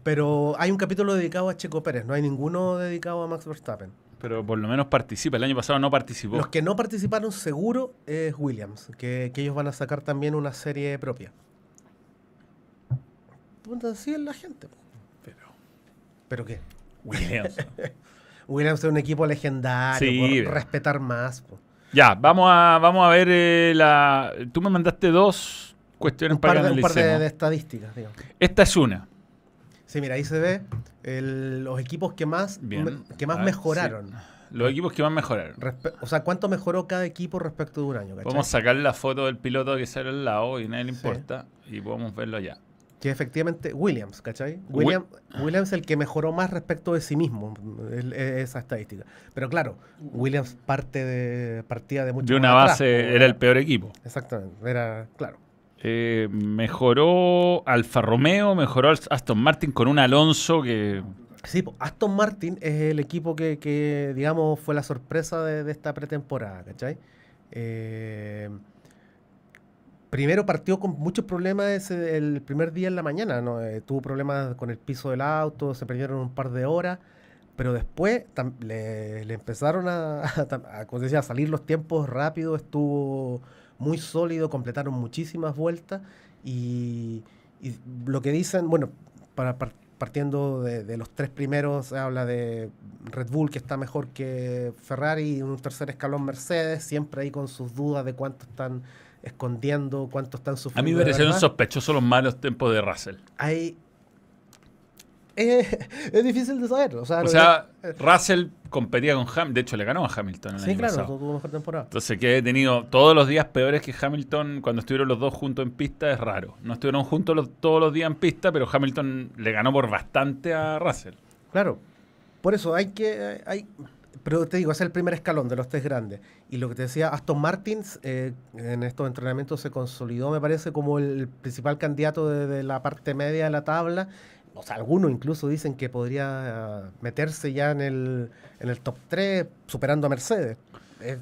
Pero hay un capítulo dedicado a Checo Pérez, no hay ninguno dedicado a Max Verstappen. pero por lo menos participa. El año pasado no participó. Los que no participaron seguro es Williams, que, que ellos van a sacar también una serie propia. Puta, así es la gente. Pero, ¿Pero qué? Williams. *laughs* Williams es un equipo legendario, Sí, por respetar más. po. ya, vamos a, vamos a ver eh, la... Tú me mandaste dos cuestiones Un para par, de, un par de- estadísticas, digamos. Esta es una. Sí, mira, ahí se ve el- los equipos que más, Bien. que más Ah, mejoraron. sí. Los equipos que más mejoraron. Respe- o sea, ¿cuánto mejoró cada equipo respecto de un año? ¿cachai? Podemos sacar la foto del piloto que sale al lado y nadie le Sí. importa. Y podemos verlo allá. Que efectivamente Williams, ¿cachai? Wi- William, Williams es el que mejoró más respecto de sí mismo, el- esa estadística. Pero claro, Williams parte de, partía de mucho De una atrás, base, po, era el peor equipo. Exactamente, era, claro. Eh, mejoró Alfa Romeo, mejoró Aston Martin con un Alonso que Sí, po, Aston Martin es el equipo que, que, digamos, fue la sorpresa de, de esta pretemporada, ¿cachai? Eh, primero partió con muchos problemas ese- el primer día en la mañana, ¿no? Eh, tuvo problemas con el piso del auto, se perdieron un par de horas, pero después le, empezaron a, *laughs* a a, salir los tiempos rápidos, estuvo muy sólido, completaron muchísimas vueltas y, y lo que dicen, bueno, para, par- partiendo de, de los tres primeros, se habla de Red Bull que está mejor que Ferrari y un tercer escalón Mercedes, siempre ahí con sus dudas de cuánto están escondiendo, cuánto están a sufriendo. mí me parecieron sospechosos los malos tiempos de Russell. Hay... *laughs* Eh, es difícil de saber. O sea, O lo sea, que- Russell competía con Hamilton, de hecho le ganó a Hamilton el sí, año claro, pasado. tuvo mejor temporada. Entonces que he tenido todos los días peores que Hamilton cuando estuvieron los dos juntos en pista es raro. No estuvieron juntos los- todos los días en pista, pero Hamilton le ganó por bastante a Russell. Claro. Por eso hay que. Hay, pero te digo, es el primer escalón de los tres grandes. Y lo que te decía, Aston Martin eh, en estos entrenamientos se consolidó, me parece, como el principal candidato de, de la parte media de la tabla. O sea, algunos incluso dicen que podría eh, meterse ya en el, en el top 3, superando a Mercedes. Es,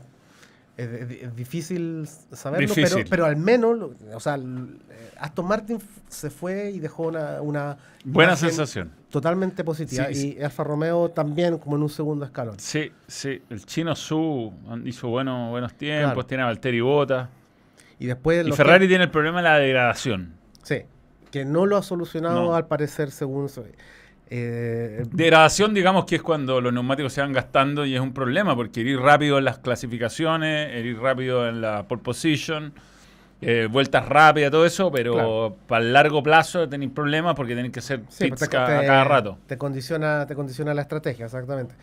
es- difícil saberlo, Difícil. Pero, pero al menos, o sea, eh, Aston Martin se fue y dejó una, una Buena sensación. totalmente positiva. Sí, y Alfa Romeo también como en un segundo escalón. Sí, sí. El chino Su hizo buenos, buenos tiempos, Claro. tiene a Valtteri Bota. Y después Y Ferrari tiene el problema de la degradación. sí, que no lo ha solucionado No. al parecer según... eh, Degradación, digamos que es cuando los neumáticos se van gastando y es un problema, porque ir rápido en las clasificaciones, ir rápido en la pole position, eh, vueltas rápidas, todo eso, pero Claro. para el largo plazo tenéis problemas porque tenéis que hacer sí, pits pues te- ca- a cada rato. Te condiciona, te condiciona la estrategia, exactamente.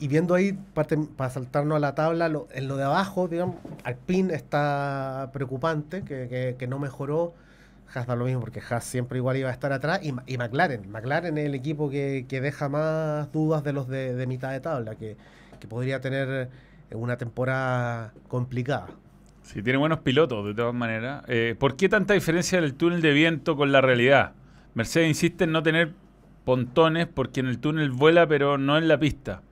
Y viendo ahí, parte- para saltarnos a la tabla, lo- en lo de abajo, digamos, Alpine está preocupante, que, que- que no mejoró. Haas da lo mismo, porque Haas siempre igual iba a estar atrás. Y, McLaren, McLaren es el equipo que, que deja más dudas de los de, de mitad de tabla, que, que podría tener una temporada complicada. Sí, tiene buenos pilotos, de todas maneras. Eh, ¿Por qué tanta diferencia del túnel de viento con la realidad? Mercedes insiste en no tener pontones porque en el túnel vuela, pero no en la pista.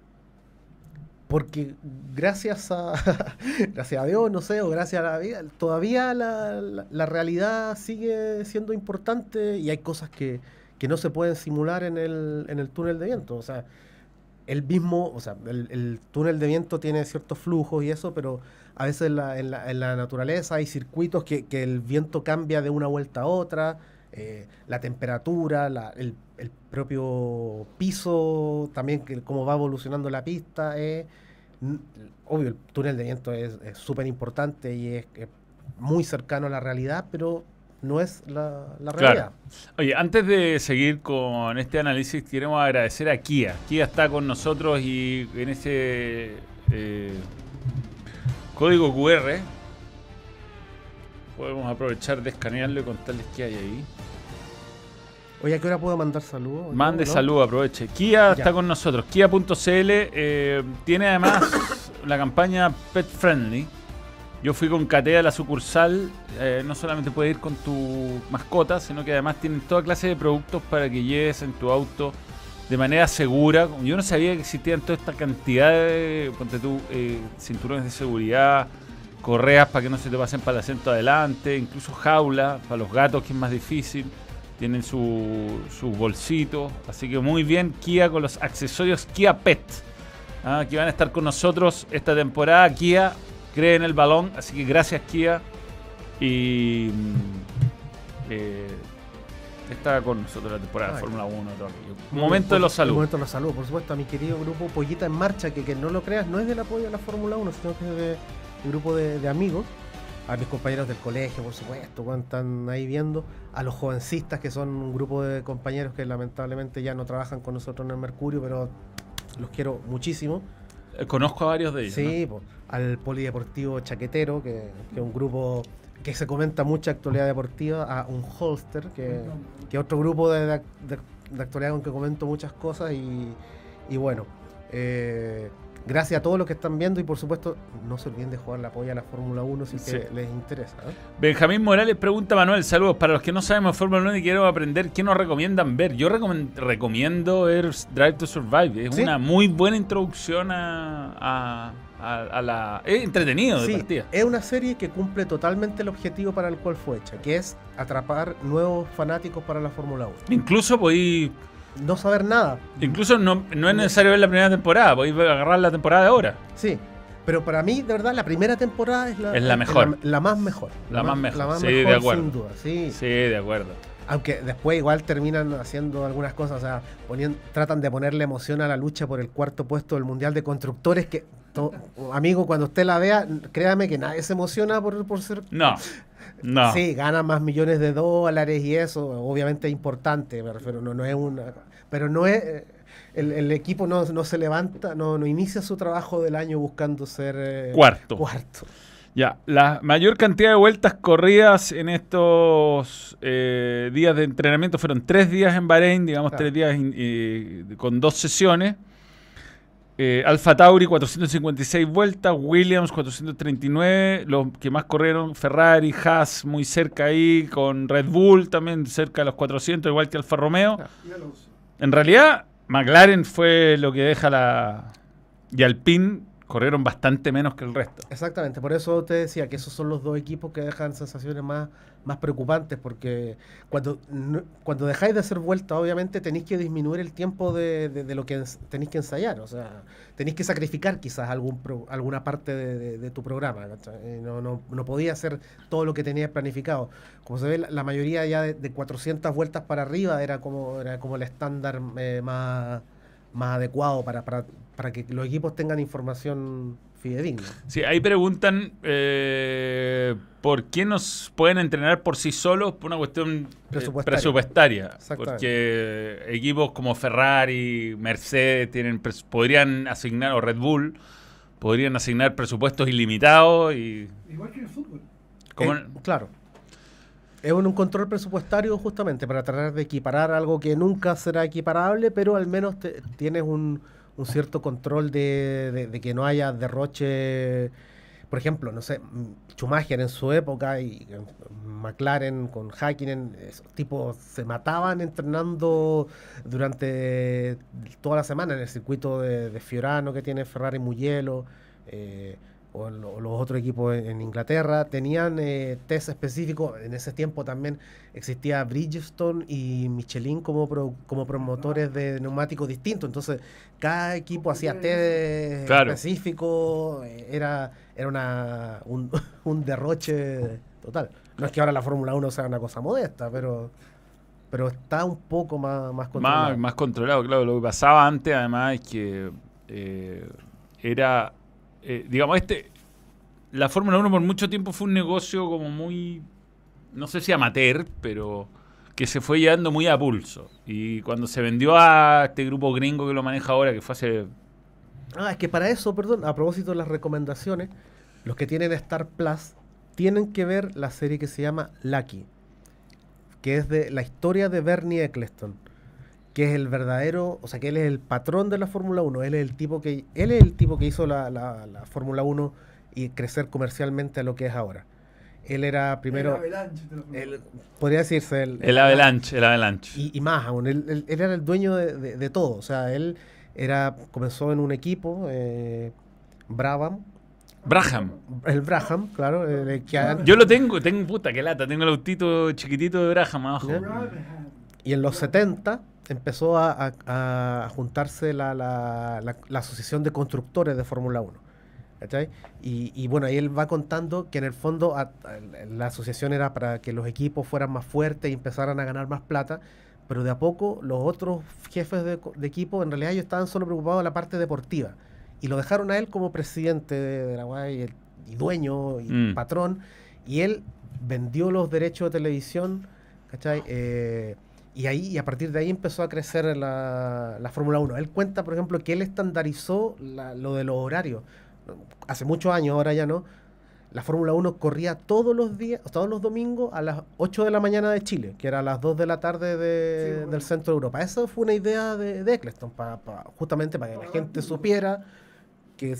Porque gracias a, *laughs* gracias a Dios, no sé, o gracias a la vida, todavía la, la- realidad sigue siendo importante y hay cosas que, que no se pueden simular en el, en el túnel de viento. O sea, el mismo, o sea, el, el túnel de viento tiene ciertos flujos y eso, pero a veces en la, en la, naturaleza hay circuitos que, que el viento cambia de una vuelta a otra, eh, la temperatura, el, el propio piso, también que cómo va evolucionando la pista. eh. Obvio, el túnel de viento es súper importante y es, es muy cercano a la realidad, pero no es la, la Claro. realidad. Oye, antes de seguir con este análisis, queremos agradecer a Kia. Kia está con nosotros y en ese eh, código QR podemos aprovechar de escanearlo y contarles qué hay ahí. Oye, ¿a qué hora puedo mandar saludos? Mande ¿No? salud, aproveche. Kia Ya. está con nosotros. Kia.cl eh, tiene además *coughs* la campaña Pet Friendly. Yo fui con Catea a la sucursal. eh, no solamente puedes ir con tu mascota, sino que además tienen toda clase de productos para que lleves en tu auto de manera segura. Yo no sabía que existían toda esta cantidad de ponte tú, eh, cinturones de seguridad, correas para que no se te pasen para el asiento adelante, incluso jaula para los gatos, que es más difícil. Tienen su, sus bolsitos. Así que muy bien, Kia con los accesorios Kia Pet. ah, que van a estar con nosotros esta temporada. Kia cree en el balón. Así que gracias, Kia. Y mm, eh, está con nosotros la temporada de. Fórmula 1. todo aquello. Momento de los saludos. momento de los saludos, por supuesto, a mi querido grupo Pollita en Marcha, que, que no lo creas, no es del apoyo a la Fórmula 1, sino que es de un grupo de, de amigos. A mis compañeros del colegio, por supuesto, cuando están ahí viendo. A los jovencistas, que son un grupo de compañeros que lamentablemente ya no trabajan con nosotros en el Mercurio, pero los quiero muchísimo. Eh, Conozco a varios de ellos. Sí, al Polideportivo Chaquetero, que, que es un grupo que se comenta mucha actualidad deportiva, a un Holster, que, que es otro grupo de, de- de- de actualidad con que comento muchas cosas y, y bueno, eh, gracias a todos los que están viendo y por supuesto no se olviden de jugar la apoyo a la Fórmula 1 si Sí. que les interesa. ¿eh? Benjamín Morales pregunta, Manuel, saludos. Para los que no sabemos Fórmula 1 y quiero aprender, ¿qué nos recomiendan ver? Yo recomen- recomiendo ver Drive to Survive. Es ¿Sí? una muy buena introducción a, a- a- a la... Es entretenido de Sí, partida. es una serie que cumple totalmente el objetivo para el cual fue hecha, que es atrapar nuevos fanáticos para la Fórmula 1. Incluso podéis... No saber nada, Incluso no, no es necesario ver la primera temporada, podéis agarrar la temporada de ahora. Sí, pero para mí, de verdad, la primera temporada es la, Es la mejor. La, la más mejor. La más mejor, La más sí, mejor, de acuerdo. sin duda, sí. Sí, de acuerdo. Aunque después igual terminan haciendo algunas cosas, o sea, ponien- tratan de ponerle emoción a la lucha por el cuarto puesto del Mundial de Constructores, que, to- amigo, cuando usted la vea, créame que nadie se emociona por, por ser... No, no. Sí, gana más millones de dólares y eso, obviamente es importante, me refiero, no, no es una... Pero no es... eh, El, el equipo no, no se levanta, no, no inicia su trabajo del año buscando ser... eh, Cuarto. Cuarto. Ya, la mayor cantidad de vueltas corridas en estos eh, días de entrenamiento fueron tres días en Bahrein, digamos Claro. tres días in- eh, con dos sesiones. Eh, Alfa Tauri 456 vueltas, Williams 439, los que más corrieron Ferrari, Haas muy cerca ahí, con Red Bull también cerca de los 400, igual que Alfa Romeo. Claro. Y Alonso. En realidad, McLaren fue lo que deja la... Y Alpine corrieron bastante menos que el resto. Exactamente, por eso te decía que esos son los dos equipos que dejan sensaciones más, más preocupantes, porque cuando, cuando dejáis de hacer vuelta, obviamente tenéis que disminuir el tiempo de, de- de lo que tenéis que ensayar, o sea, tenéis que sacrificar quizás algún pro- alguna parte de, de- tu programa. Eh, no, no, no podía hacer todo lo que tenías planificado. Como se ve, la, mayoría ya de 400 vueltas para arriba era como, era como el estándar eh, más, más adecuado para, para, para que los equipos tengan información fidedigna. Sí, ahí preguntan eh, por qué nos pueden entrenar por sí solos por una cuestión eh, Presupuestaria. Porque equipos como Ferrari, Mercedes tienen podrían asignar, o Red Bull, podrían asignar presupuestos ilimitados y... Igual que en el fútbol. como- Eh, claro. Es un, un control presupuestario justamente para tratar de equiparar algo que nunca será equiparable, pero al menos te- tienes un, un cierto control de, que no haya derroche por ejemplo, no sé, Schumacher en su época y McLaren con Hakkinen, esos tipos se mataban entrenando durante toda la semana en el circuito de, de Fiorano que tiene Ferrari Mugello. Eh, o, lo- los otros equipos en, en Inglaterra tenían eh, test específicos. En ese tiempo también existía Bridgestone y Michelin como, pro- como promotores de neumáticos distintos. Entonces, cada equipo hacía test Claro. específico. eh, Era, era una, un, *laughs* un derroche total. No es que ahora la Fórmula 1 sea una cosa modesta, pero, pero está un poco más, más controlado. Más, más controlado, claro. Lo que pasaba antes, además, es que eh, era, eh, digamos, este, la Fórmula 1 por mucho tiempo fue un negocio como muy, no sé si amateur, pero que se fue llevando muy a pulso. Y cuando se vendió a este grupo gringo que lo maneja ahora, que fue hace... Ah, es que para eso, perdón, a propósito de las recomendaciones, los que tienen Star Plus tienen que ver la serie que se llama Lucky, que es de la historia de Bernie Eccleston, que es el verdadero, o sea, que él es el patrón de la Fórmula 1, él es el tipo que él es el tipo que hizo la, la- la Fórmula 1 y crecer comercialmente a lo que es ahora. Él era primero, El avalanche él, podría decirse el, El Avalanche, el Avalanche. y, y más aún, él, él- él era el dueño de, de- de todo. O sea, él era comenzó en un equipo, eh, Brabham, Braham. el Braham, claro, el, el que ha- Yo lo tengo, tengo puta, qué lata, tengo el autito chiquitito de Braham abajo. Y en los 70 empezó a, a- a juntarse la, la- la- la Asociación de Constructores de Fórmula 1. ¿cachai? Y, y bueno, ahí él va contando que en el fondo a- la asociación era para que los equipos fueran más fuertes y empezaran a ganar más plata, pero de a poco los otros jefes de, equipo en realidad ellos estaban solo preocupados de la parte deportiva y lo dejaron a él como presidente de, de la UAE y, el- y dueño y Mm. patrón y él vendió los derechos de televisión, ¿cachai? Eh, y ahí, y a partir de ahí empezó a crecer la, la Fórmula 1. Él cuenta, por ejemplo, que él estandarizó la- lo de los horarios. Hace muchos años, ahora ya no. La Fórmula 1 corría todos los días, todos los domingos a las 8 de la mañana de Chile, que era a las 2 de la tarde de- Sí, bueno. del centro de Europa. Esa fue una idea de, de Eccleston, pa- pa- justamente para que la gente supiera que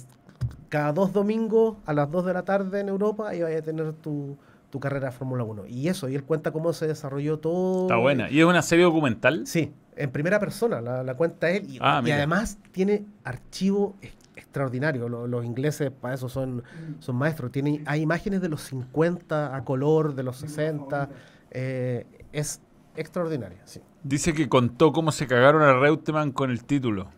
cada dos domingos a las 2 de la tarde en Europa ibas a tener tu, tu carrera de Fórmula 1. Y eso, y él cuenta cómo se desarrolló todo. Está buena. ¿Y es una serie documental? Sí, en primera persona, la, la cuenta él. Y, Ah, y además tiene archivo ex- extraordinario. Lo- los ingleses para eso son, son maestros. Tiene, hay imágenes de los 50 a color, de los 60. eh, es extraordinaria, sí. Dice que contó cómo se cagaron a Reutemann con el título.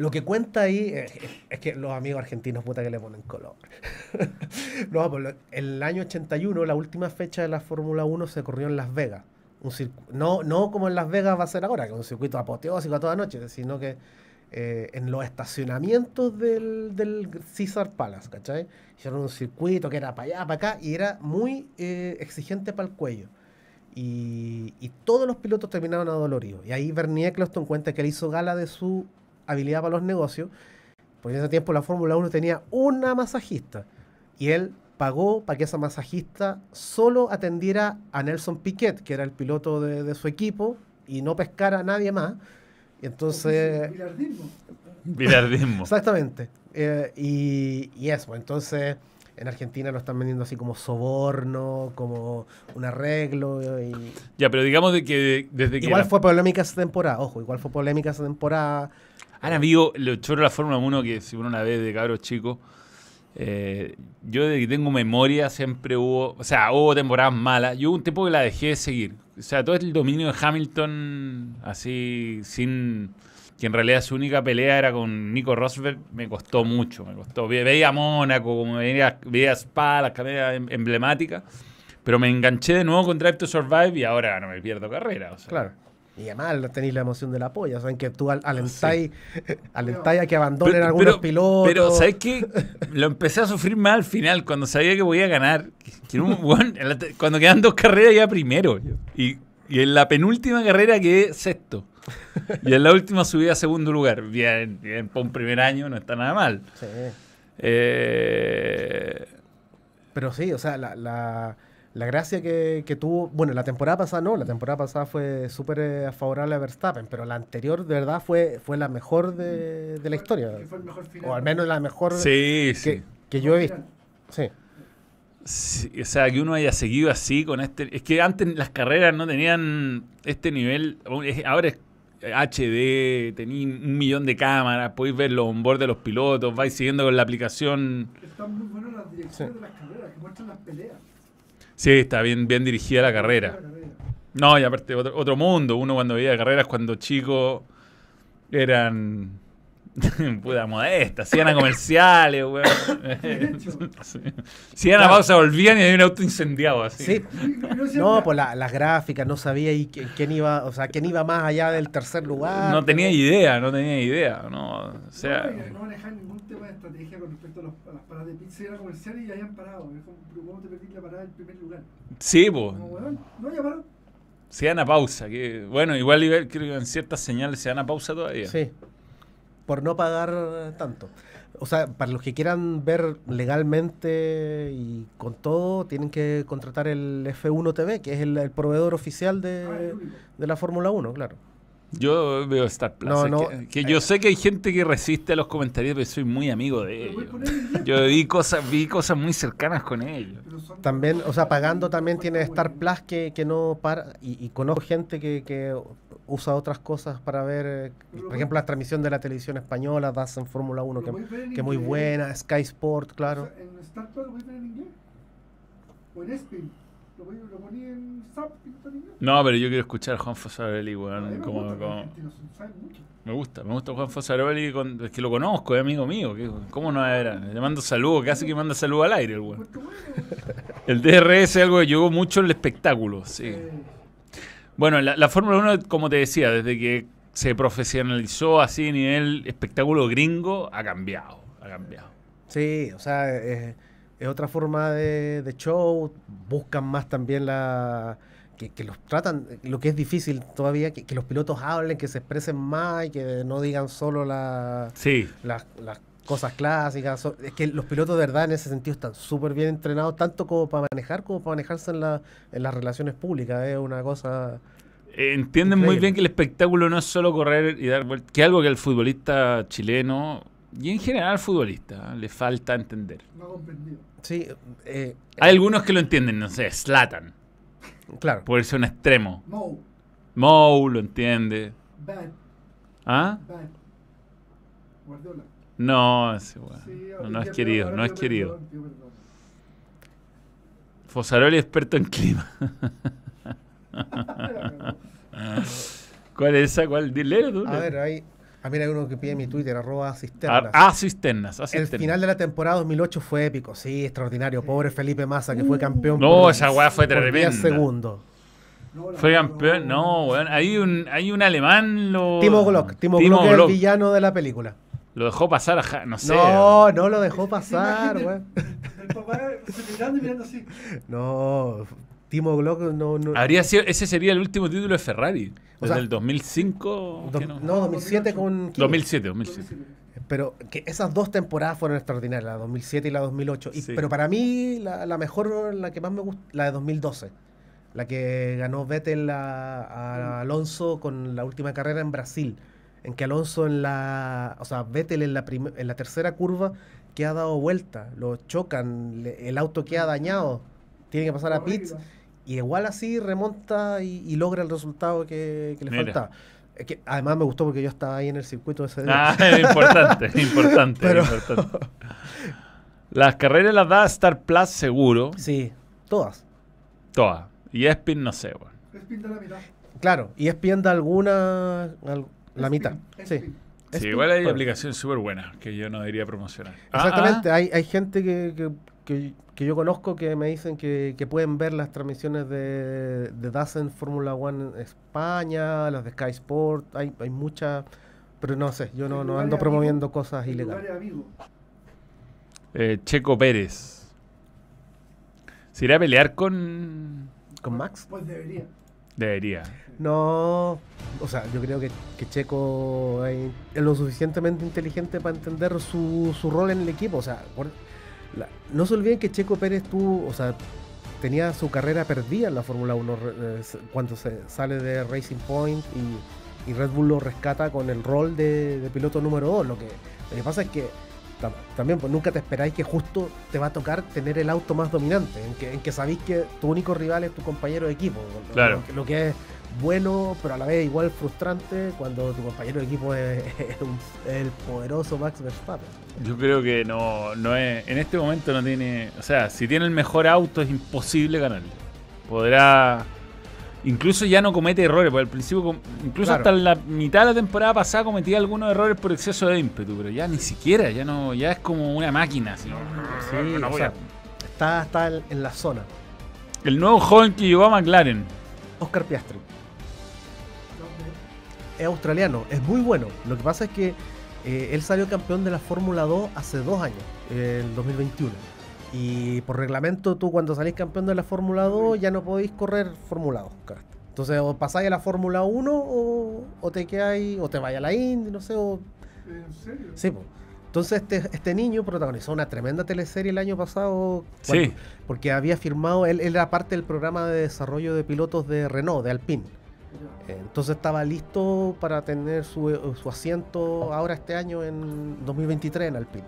Lo que cuenta ahí es, es que los amigos argentinos, puta que le ponen color. *laughs* no, pues el año 81, la última fecha de la Fórmula 1 se corrió en Las Vegas. Un no, no como en Las Vegas va a ser ahora, que es un circuito apoteósico a toda noche, sino que eh, en los estacionamientos del, del Caesar Palace, ¿cachai? Hicieron un circuito que era para allá, para acá, y era muy eh, exigente para el cuello. Y, y todos los pilotos terminaron adoloridos. Y ahí Bernie Eccleston cuenta que él hizo gala de su habilidad para los negocios. Porque en ese tiempo la Fórmula 1 tenía una masajista. Y él pagó para que esa masajista solo atendiera a Nelson Piquet, que era el piloto de, de su equipo, y no pescara a nadie más. Y entonces... Bilardismo. Exactamente. Eh, y, y eso, entonces en Argentina lo están vendiendo así como soborno, como un arreglo. Y... Ya, pero digamos de que desde que Igual fue polémica esa temporada, ojo, igual fue polémica esa temporada. Han habido los choros de la Fórmula 1 que si uno una vez de cabros chicos, eh, yo desde que tengo memoria siempre hubo, o sea, hubo temporadas malas. Yo hubo un tiempo que la dejé de seguir. O sea, todo el dominio de Hamilton, así, sin. que en realidad su única pelea era con Nico Rosberg, me costó mucho. Me costó. Ve- Veía Mónaco, como veía, veía Spa, las carreras em- emblemáticas. Pero me enganché de nuevo con Drive to Survive y ahora no me pierdo carrera. Claro. Y además tenéis la emoción de la polla, saben que tú al- alentáis *laughs* alentáis a que abandonen algunos pilotos. Pero, ¿sabes qué? Lo empecé a sufrir más al final, cuando sabía que podía ganar. Que- un *laughs* en cuando quedan dos carreras, ya primero. Y, y en la penúltima carrera quedé sexto. Y en la última subí a segundo lugar. Bien, bien, por un primer año no está nada mal. Sí. Eh, Pero sí, o sea, la, la, la gracia que, que tuvo, bueno, la temporada pasada no, la temporada pasada fue súper eh, favorable a Verstappen, pero la anterior de verdad fue, fue la mejor de, de la historia. Que fue el mejor final. O al menos la mejor sí, sí. que, que yo he visto. Sí. Sí, o sea, que uno haya seguido así con este. Es que antes las carreras no tenían este nivel. Ahora es HD, tenéis un millón de cámaras, podéis ver los onboard de los pilotos, vais siguiendo con la aplicación. Están muy buenas las direcciones de las carreras, que muestran las peleas. Sí, está bien, bien dirigida la carrera. No, y aparte, otro, otro mundo. Uno cuando veía carreras cuando chicos eran. *laughs* Puta modesta, hacían a comerciales, weón. *laughs* Sí. Si Claro. pausa, volvían y había un auto incendiado así. Sí. No, pues la- las gráficas, no sabía y qui- quién iba, o sea, quién iba más allá del tercer lugar. No tenía idea, no tenía idea. No, o sea, no, no manejaban ningún tema de estrategia con respecto a, los- a las paradas de pizza. Era comercial y ya habían parado. ¿cómo te perdiste la parada en primer lugar? sí, pues. No, ya pararon. Se dan a pausa. Que, bueno, igual igual creo que en ciertas señales se dan a pausa todavía. Sí. Por no pagar tanto. O sea, para los que quieran ver legalmente y con todo, tienen que contratar el F1 TV, que es el, el proveedor oficial Ah, de, de la Fórmula 1, claro. Yo veo Star Plus. No, no. Que, que yo sé que hay gente que resiste a los comentarios, pero soy muy amigo de ellos. Yo vi cosas, vi cosas muy cercanas con ellos. También, o sea, pagando también tiene Star Plus que, que no para. Y, y conozco gente que, que usa otras cosas para ver, eh, por ejemplo, la transmisión de la televisión española, Das en Fórmula 1, Lo que, que muy inglés. buena, Sky Sport, claro. O sea, en Star Plus lo podéis ver en inglés. O en Spin. Lo, podéis- lo poní en inglés. No, pero yo quiero escuchar a Juan Fosarelli, A weón. me Como, gusta, como- me gusta, me gusta Juan Fosarelli, con- es que lo conozco, es amigo mío. que- ¿Cómo no era? Le mando saludos, casi que manda saludos al aire, el weón. El DRS es algo que llegó mucho en el espectáculo, sí. Eh, Bueno, la, la Fórmula 1, como te decía, desde que se profesionalizó así a nivel espectáculo gringo, ha cambiado, ha cambiado. Sí, o sea, es, es otra forma de, de show. Buscan más también la. Que, que los tratan, lo que es difícil todavía, que, que los pilotos hablen, que se expresen más y que no digan solo la- Sí, las las cosas clásicas. So- Es que los pilotos de verdad en ese sentido están súper bien entrenados, tanto como para manejar como para manejarse en, la, en las relaciones públicas. Es una cosa. entienden muy bien que el espectáculo no es solo correr y dar vueltas, que es algo que al futbolista chileno y en general al futbolista ¿eh? le falta entender. no ha comprendido. Sí, eh, Hay algunos que lo entienden, no sé, Slatan, claro. puede ser un extremo. Mo, Mou lo entiende. bad, ¿Ah? bad. Guardiola. No, ese weón. Sí, no, es querido, no es querido. Fosaroli experto en clima. *laughs* ¿Cuál es esa? ¿Cuál? Dile tú. A ver, hay. Ah, mira, hay uno que pide mi Twitter, arroba Ah, cisternas. ah, cisternas. ah, El final de la temporada 2008 fue épico, sí, extraordinario. Pobre Felipe Massa, que fue campeón. No, por- esa weá fue por 10 tremenda. la- Fue campeón. No, weón. Hay un, hay un alemán. Lo, Timo Glock. Timo, Glock es el villano de la película. Lo dejó pasar a. Ja- No sé. No, no lo dejó pasar, del- del papá se mirando y mirando así. No, Timo Glock no. no Habría sido, ese sería el último título de Ferrari. O Desde sea, el 2005. do- ¿qué no, no? 2007 con. Kimi. 2007, 2007. Pero que esas dos temporadas fueron extraordinarias, la 2007 y la 2008. Y- Sí. Pero para mí, la, la mejor, la que más me gusta, la de 2012. La que ganó Vettel a, a Alonso con la última carrera en Brasil. En que Alonso en la. O sea, Vettel en la, prim- en la tercera curva que ha dado vuelta. Lo chocan, le- el auto queda dañado. Tiene que pasar a pits. Y igual así remonta y, y logra el resultado que, que le Mira. faltaba. Es que además me gustó porque yo estaba ahí en el circuito ese día. Ah, es importante, importante, Pero- importante. Las carreras las da Star Plus seguro. Sí, todas. Todas. Y Espin no sé, weón. Es pinta la mitad. Claro, y ESPN da alguna. al- la Es mitad. es Sí. igual hay aplicaciones súper buenas que yo no debería promocionar. Ah, Exactamente, ah. Hay, hay gente que, que, que- que yo conozco que me dicen que, que pueden ver las transmisiones de, de DAS en Fórmula One en España, las de Sky Sport, hay, hay muchas, pero no sé, yo no, no ando promoviendo cosas ilegales. Eh, Checo Pérez. ¿Se irá a pelear con...? ¿Con Max? Pues debería. Debería. No, o sea, yo creo que, que Checo es, lo suficientemente inteligente para entender su, su rol en el equipo. O sea, no se olviden que Checo Pérez tuvo, o sea, tenía su carrera perdida en la Fórmula 1 re- eh, cuando se sale de Racing Point y, y Red Bull lo rescata con el rol de, piloto número 2. Lo que, lo que pasa es que también, pues nunca te esperáis que justo te va a tocar tener el auto más dominante, en que, en que sabéis que tu único rival es tu compañero de equipo. Claro. Lo, que- lo que es bueno, pero a la vez igual frustrante cuando tu compañero de equipo es, *laughs* es un- el poderoso Max Verstappen. Yo creo que no, no es. En este momento no tiene. O sea, si tiene el mejor auto es imposible ganarle. Podrá. Incluso ya no comete errores, porque al principio, incluso Claro. hasta la mitad de la temporada pasada cometía algunos errores por exceso de ímpetu, pero ya ni siquiera, ya no, ya es como una máquina. así. Sí, No o voy sea, a- está, está en, la zona. El nuevo joven que llegó a McLaren. Oscar Piastri. es australiano, es muy bueno. Lo que pasa es que eh, él salió campeón de la Fórmula 2 hace dos años, en el 2021. Y por reglamento, tú cuando salís campeón de la Fórmula 2 ya no podéis correr Fórmula 2. cagaste. Entonces, o pasáis a la Fórmula 1 o, o te quedáis, o te vais a la Indy, no sé, o ¿En serio? Sí, po. Entonces este, este niño protagonizó una tremenda teleserie el año pasado. Sí. Porque había firmado, él, él era parte del programa de desarrollo de pilotos de Renault, de Alpine. Entonces estaba listo para tener su, eh, su asiento ahora este año en 2023 en Alpine.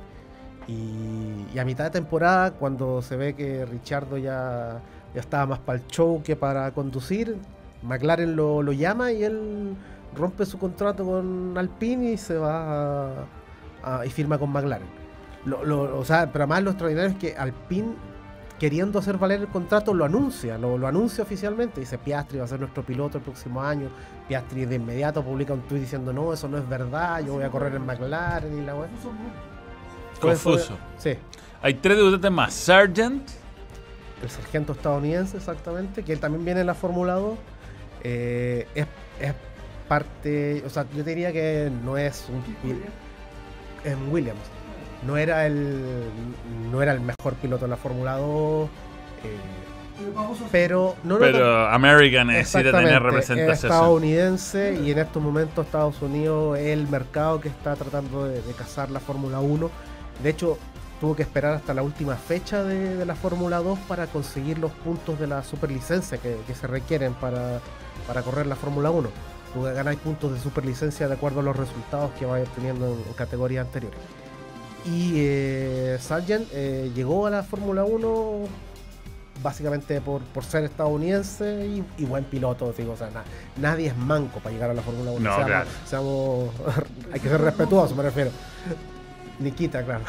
Y, a mitad de temporada, cuando se ve que Richardo ya, ya estaba más para el show que para conducir, McLaren lo, lo llama y él rompe su contrato con Alpine y se va a- y firma con McLaren. Lo- o sea, pero además lo extraordinario es que Alpine, queriendo hacer valer el contrato, lo anuncia, lo, anuncia oficialmente. Dice Piastri va a ser nuestro piloto el próximo año. Piastri de inmediato publica un tweet diciendo no, eso no es verdad, yo voy a correr en McLaren y la wea. Fue- Confuso. Sí, Hay tres debutantes más. Sargent, el sargento estadounidense exactamente, que él también viene en la Fórmula 2. eh, es, es parte, o sea, yo diría que no es un en Williams. No era el no era el mejor piloto en la Fórmula 2. eh, Pero no pero American necesita tener Exactamente, Es representación. estadounidense y en estos momentos Estados Unidos es el mercado que está tratando de, de cazar la Fórmula 1. De hecho, tuvo que esperar hasta la última fecha de, de la Fórmula 2 para conseguir los puntos de la superlicencia que, que se requieren para, para correr la Fórmula 1. Tú ganáis puntos de superlicencia de acuerdo a los resultados que vayas teniendo en, en categorías anteriores. Y eh, Sargent eh, llegó a la Fórmula 1 básicamente por, por ser estadounidense y, y buen piloto. Digo, o sea, na- nadie es manco para llegar a la Fórmula 1. No, seamos, claro. seamos- *laughs* hay que ser respetuosos, me refiero. Nikita, claro.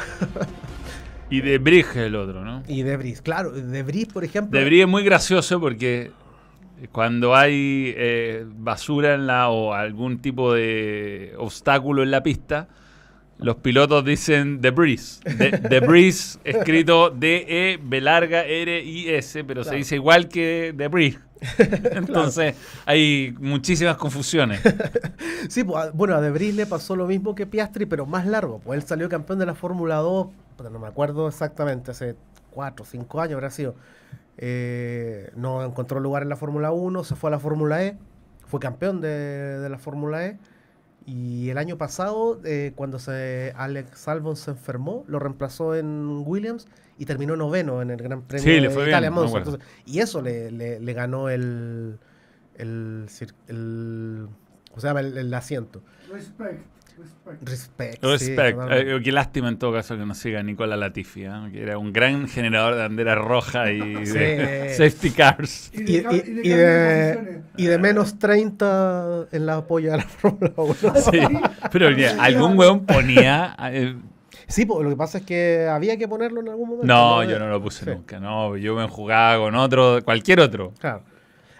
Y de Bridge el otro, ¿no? Y Debris, claro, Debris, por ejemplo. De Brie es muy gracioso porque cuando hay eh, basura en la o algún tipo de obstáculo en la pista, los pilotos dicen debris. De, debris escrito D-E, B larga, R-I-S, pero se dice igual que debris. *laughs* Entonces hay muchísimas confusiones. *laughs* Sí, pues, a- bueno, a Debris le pasó lo mismo que Piastri, pero más largo. Pues él salió campeón de la Fórmula 2, pero no me acuerdo exactamente, hace 4 o 5 años habrá sido. Eh, no encontró lugar en la Fórmula 1, se fue a la Fórmula E, fue campeón de, de la Fórmula E. Y el año pasado, eh, cuando se Alex Albon se enfermó, lo reemplazó en Williams y terminó noveno en el Gran Premio Sí, le de fue Italia bien, Monza. Entonces, y eso le, le- le ganó el, el, el, ¿cómo se llama? El, el asiento. Respect. Respect. Respect. sí. Eh, qué lástima en todo caso que no siga Nicola Latifi, ¿eh? que era un gran generador de bandera roja y *laughs* Sí. de safety cars. Y de, y- y de y de menos 30 en la apoyo de la Fórmula 1. *laughs* Sí, pero ya, algún weón ponía. eh, Sí, pues, lo que pasa es que había que ponerlo en algún momento. no, yo no lo puse Sí. nunca. No, yo me jugaba con otro, cualquier otro. Claro.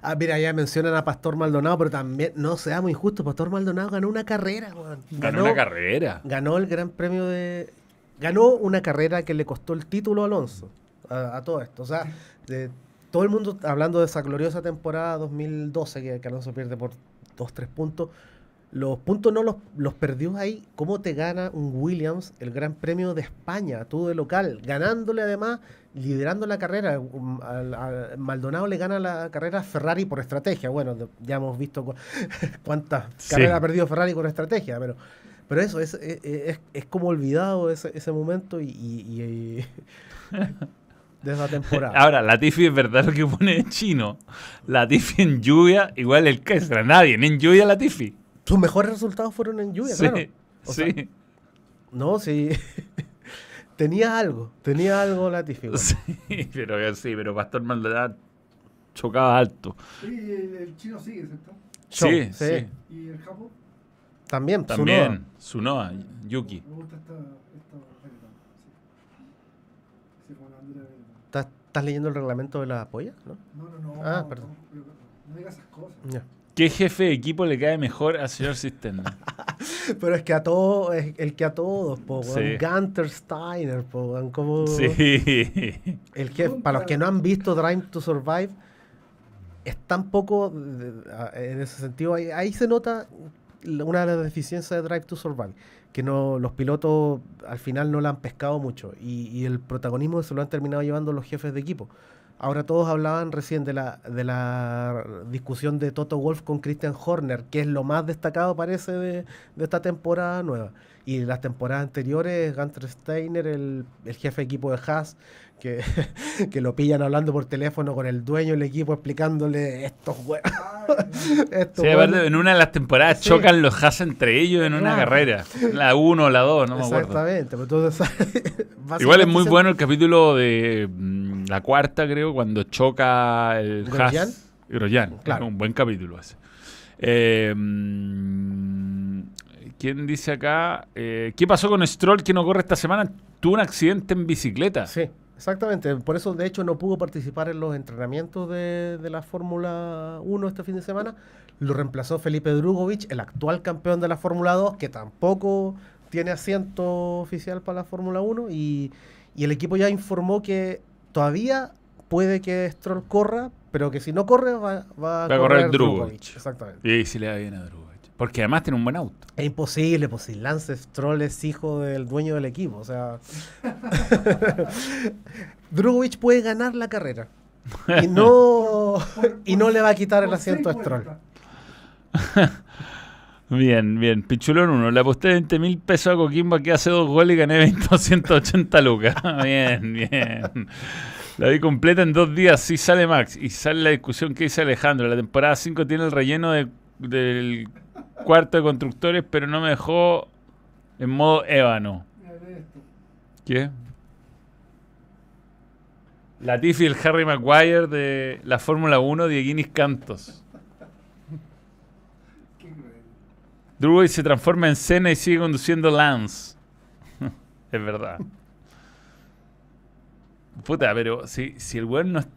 Ah, mira, ya mencionan a Pastor Maldonado, pero también, no seamos injustos, Pastor Maldonado ganó una carrera, weón. Ganó una carrera. Ganó el Gran Premio de. Ganó una carrera que le costó el título a Alonso. A, a todo esto. O sea, de- todo el mundo hablando de esa gloriosa temporada 2012 que, que Alonso pierde por 2-3 puntos. Los puntos no los, los perdió ahí. ¿Cómo te gana un Williams el Gran Premio de España, tú de local? Ganándole además, liderando la carrera. Um, al- al- Maldonado le gana la carrera a Ferrari por estrategia. Bueno, ya hemos visto cu- *laughs* cuántas Sí. carreras ha perdido Ferrari por estrategia, pero pero eso, es, es, es- como olvidado ese, ese momento y, y- y- de esa temporada. *laughs* Ahora, Latifi es verdad lo que pone en chino. Latifi en lluvia, igual el Kestra. Nadie, en lluvia Latifi. Sus mejores resultados fueron en lluvia, Sí, claro. O sea, sí. no, sí. *laughs* Tenía algo, tenía algo Latifi. Sí, pero sí, pero Pastor Maldonado chocaba alto. Sí, el, el chino sigue, ¿cierto? Sí, sí. Y el Japo. También, También, Sunoa, Yuki. Me gusta esta. esta. ¿Estás, estás leyendo el reglamento de la polla? ¿no? No, no, no. Ah, perdón. No, pero- no digas esas cosas. Ya. ¿Qué jefe de equipo le cae mejor al señor Cisterna? *laughs* Pero es que a todos, el que a todos, po. Sí. Gunter Steiner, po, como Sí. *laughs* el que, para los que no han visto Drive to Survive, es tan poco, en ese sentido, ahí, ahí se nota una de las deficiencias de Drive to Survive, que no los pilotos al final no la han pescado mucho y, y el protagonismo se lo han terminado llevando los jefes de equipo. Ahora todos hablaban recién de la, de la discusión de Toto Wolf con Christian Horner, que es lo más destacado parece de, de esta temporada nueva. Y las temporadas anteriores, Gunter Steiner, el, el jefe de equipo de Haas, que, *laughs* que lo pillan hablando por teléfono con el dueño del equipo explicándole estos hue- Ay, *laughs* estos Sí, aparte, hueones". en una de las temporadas Sí. chocan los Haas entre ellos en una Claro. carrera. La 1 o la 2, no me acuerdo. Exactamente. pues entonces, *laughs* Igual es muy bueno el capítulo de mm, la cuarta, creo, cuando choca el ¿Grosjean? Haas. Grosjean, Claro. un buen capítulo ese. Eh, mm, ¿Quién dice acá? Eh, ¿Qué pasó con Stroll que no corre esta semana? Tuvo un accidente en bicicleta. Sí, exactamente. Por eso, de hecho, no pudo participar en los entrenamientos de, de la Fórmula 1 este fin de semana. Lo reemplazó Felipe Drugovich, el actual campeón de la Fórmula 2, que tampoco tiene asiento oficial para la Fórmula 1. Y, y el equipo ya informó que todavía puede que Stroll corra, pero que si no corre va, va a, Va a correr Drugovich. Exactamente. Y si le da bien a Drugovich. Porque además tiene un buen auto. Es imposible, pues si Lance Stroll es hijo del dueño del equipo. O sea, *laughs* Drugovich puede ganar la carrera. Y no, por- *laughs* y no le va a quitar el asiento a Stroll. *laughs* Bien, bien. Pichulón 1. Le aposté 20 mil pesos a Coquimbo que hace dos goles y gané 20 280 lucas. *laughs* bien, bien. La vi completa en dos días. Sí sale Max. Y sale la discusión que dice Alejandro. La temporada 5 tiene el relleno de- del cuarto de constructores, pero no me dejó en modo ébano. ¿Qué? Latifi y el Harry Maguire de la Fórmula 1 de Guinness Cantos. Qué cruel. Drugovic se transforma en Senna y sigue conduciendo Lance. *laughs* es verdad. Puta, pero si, si el weón no es-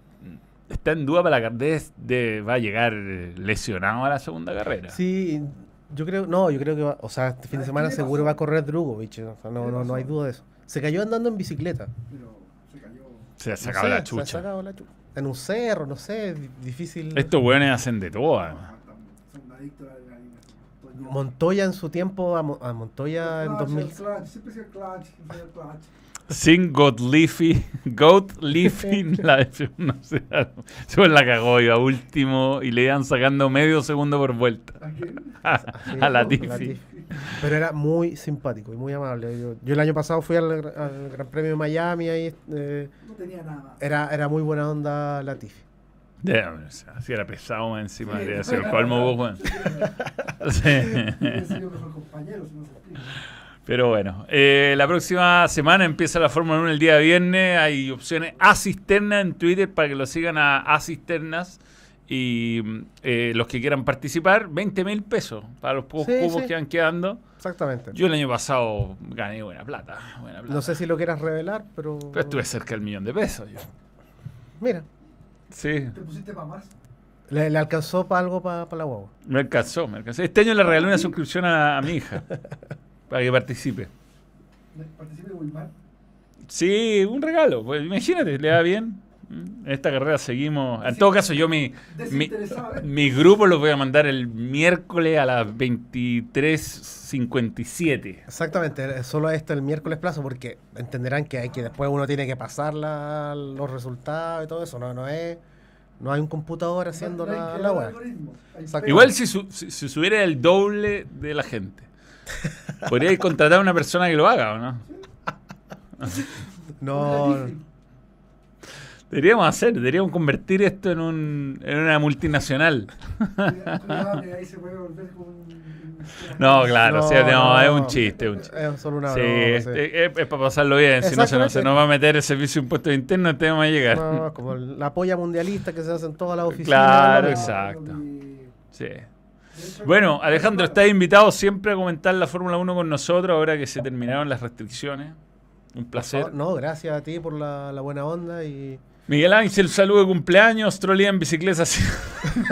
está en duda para la carrera, de, va a llegar lesionado a la segunda carrera. Sí, yo creo, no, yo creo que va, o sea, este fin de ¿Qué semana seguro va a correr Drugovich. o sea, no, ¿Qué le no, no hay duda de eso. Se cayó andando en bicicleta. Pero se cayó. Se ha No sacado sé, la se ha chucha. sacado la chucha. En un cerro, no sé, di- difícil. Estos weones hacen de todo. además. Ah, Son adictos. Montoya en su tiempo, a, Mo- a Montoya en El clutch, 2000. el clutch, Siempre clutch, clutch. Sin Goat Leafy, *laughs* *laughs* la, no sé, se la cagó, iba último y le iban sacando medio segundo por vuelta. ¿A *laughs* a, la. Tiffy. Pero era muy simpático y muy amable. Yo, yo el año pasado fui al, al Gran Premio de Miami, ahí eh, No tenía nada. era, era muy buena onda Latifi. O sea, si era pesado encima, Sí. debería ser el colmo vos. *laughs* Pero bueno, eh, la próxima semana empieza la Fórmula 1 el día viernes. Hay opciones a cisterna en Twitter para que lo sigan a, a cisternas. Y eh, los que quieran participar, 20 mil pesos para los pocos Sí, sí. que van quedando. Exactamente. Yo el año pasado gané buena plata. Buena plata. no sé si lo quieras revelar, pero. Pero estuve cerca del millón de pesos. Yo. Mira, Sí, ¿Te pusiste para más? le, le alcanzó para algo para la guagua. me alcanzó, me alcanzó. Este año le regalé una suscripción a, a mi hija *laughs* para que participe. ¿Participe de Wilmar? Sí, un regalo. Pues imagínate, le da bien. Mm, En esta carrera seguimos. En todo caso, yo mi, mi, ¿eh? mi grupo los voy a mandar el miércoles a las 23.57. Exactamente, eh, solo esto el miércoles plazo, porque entenderán que hay que después uno tiene que pasar la- los resultados y todo eso. No, no es. No hay un computador haciendo No hay la, web. Igual si, su- si, si subiera el doble de la gente. Podría contratar a una persona que lo haga, ¿o no? *laughs* No. Deberíamos hacer, deberíamos convertir esto en, un, en una multinacional. *laughs* No, claro, No, sí, no, no. es un chiste. es un chiste. Es solo una Sí, broma, es, sí. es- es para pasarlo bien. Si no, se nos, se nos va a meter el servicio de impuestos internos, este vamos a llegar. No, como la polla mundialista que se hace en todas las oficinas. Claro, exacto. Sí. Bueno, Alejandro, estás invitado siempre a comentar la Fórmula 1 con nosotros ahora que se terminaron las restricciones. Un placer. No, gracias a ti por la, la buena onda y Miguel Ángel, saludo de cumpleaños. Trolea en bicicleta. *laughs*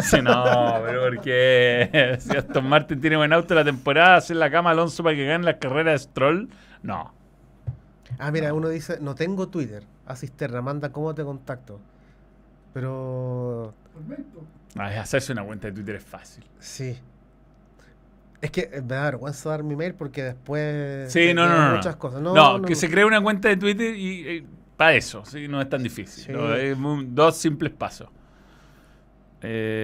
Sí, no, pero ¿por qué? Si Aston Martin tiene buen auto la temporada, hacer la cama a Alonso para que gane la carrera de Stroll. No. Ah, mira, uno dice, no tengo Twitter. A Cisterna, manda cómo te contacto. Pero. Ay, hacerse una cuenta de Twitter es fácil. sí. Es que eh, me da vergüenza dar mi mail porque después Sí, no, no, no. no. muchas cosas. No, No, no, que no. se cree una cuenta de Twitter y para eso, sí, no es tan difícil. Sí. ¿no? Es muy- dos simples pasos.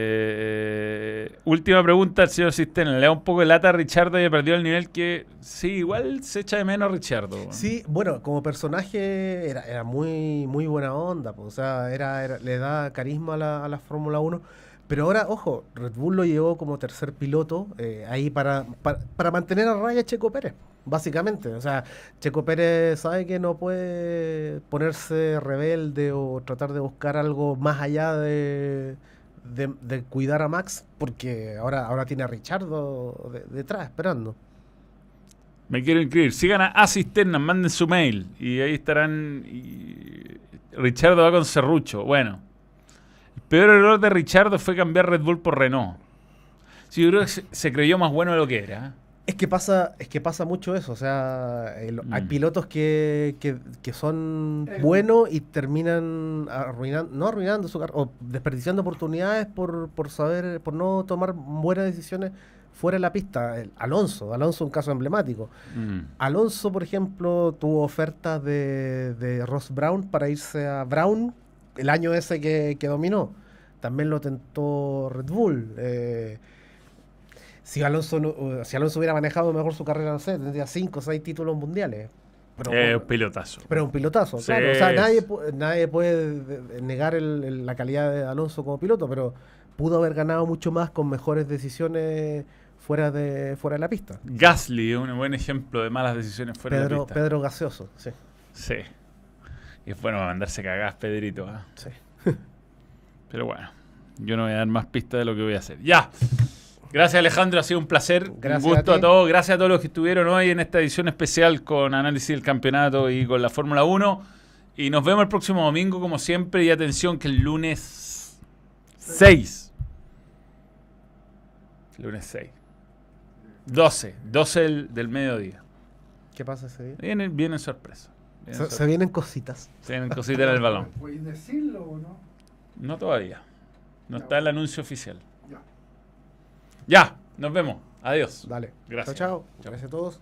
Eh, última pregunta al señor Cisterna. Le da un poco de lata a Richardo y perdió el nivel que. Sí, igual se echa de menos a Richardo. Sí, bueno, como personaje era, era muy, muy buena onda, pues, o sea, era, era- le da carisma a la, a la Fórmula 1. Pero ahora, ojo, Red Bull lo llevó como tercer piloto eh, ahí para, para, para mantener a raya a Checo Pérez, básicamente. O sea, Checo Pérez sabe que no puede ponerse rebelde o tratar de buscar algo más allá de, de, cuidar a Max, porque ahora, ahora tiene a Richardo de- detrás esperando. Me quiero inscribir. Sigan a Cisterna, manden su mail. Y ahí estarán. Richardo va con Serrucho. Bueno. El peor error de Richardo fue cambiar Red Bull por Renault. Sí, yo creo se creyó más bueno de lo que era. Es que pasa, es que pasa mucho eso, o sea, el- hay Mm. pilotos que, que, que son buenos y terminan arruinando, no arruinando su carrera, o desperdiciando oportunidades por, por saber, por no tomar buenas decisiones fuera de la pista. El- Alonso, Alonso es un caso emblemático. Mm. Alonso, por ejemplo, tuvo ofertas de, de Ross Brown para irse a Brown el año ese que, que dominó. También lo tentó Red Bull. eh, si, Alonso no- si Alonso hubiera manejado mejor su carrera, no sé, tendría 5 o 6 títulos mundiales. Pero, Eh, un pilotazo. pero un pilotazo, Sí. claro. O sea, nadie, nadie puede de- de- negar el- el- la calidad de Alonso como piloto, pero pudo haber ganado mucho más con mejores decisiones fuera de, fuera de la pista. Gasly es un buen ejemplo de malas decisiones fuera de la pista. Pedro Gaseoso, sí. Sí. Y es bueno mandarse cagadas, Pedrito. ¿ah? sí. *laughs* Pero bueno, yo no voy a dar más pistas de lo que voy a hacer. ¡Ya! Gracias Alejandro, ha sido un placer. Gracias un gusto a todos. Gracias a todos los que estuvieron hoy en esta edición especial con análisis del campeonato y con la Fórmula 1. Y nos vemos el próximo domingo, como siempre. Y atención que el lunes 6. Lunes 6. 12. 12 del, del mediodía. ¿Qué pasa ese día? Viene, viene sorpresa. Viene Se, sorpresa. se vienen cositas. Se vienen cositas en el balón. *laughs* ¿Puedes decirlo o no? No todavía. No está el anuncio oficial. Ya. Nos vemos. Adiós. Dale. Gracias. Chao, chao. Chao. Gracias a todos.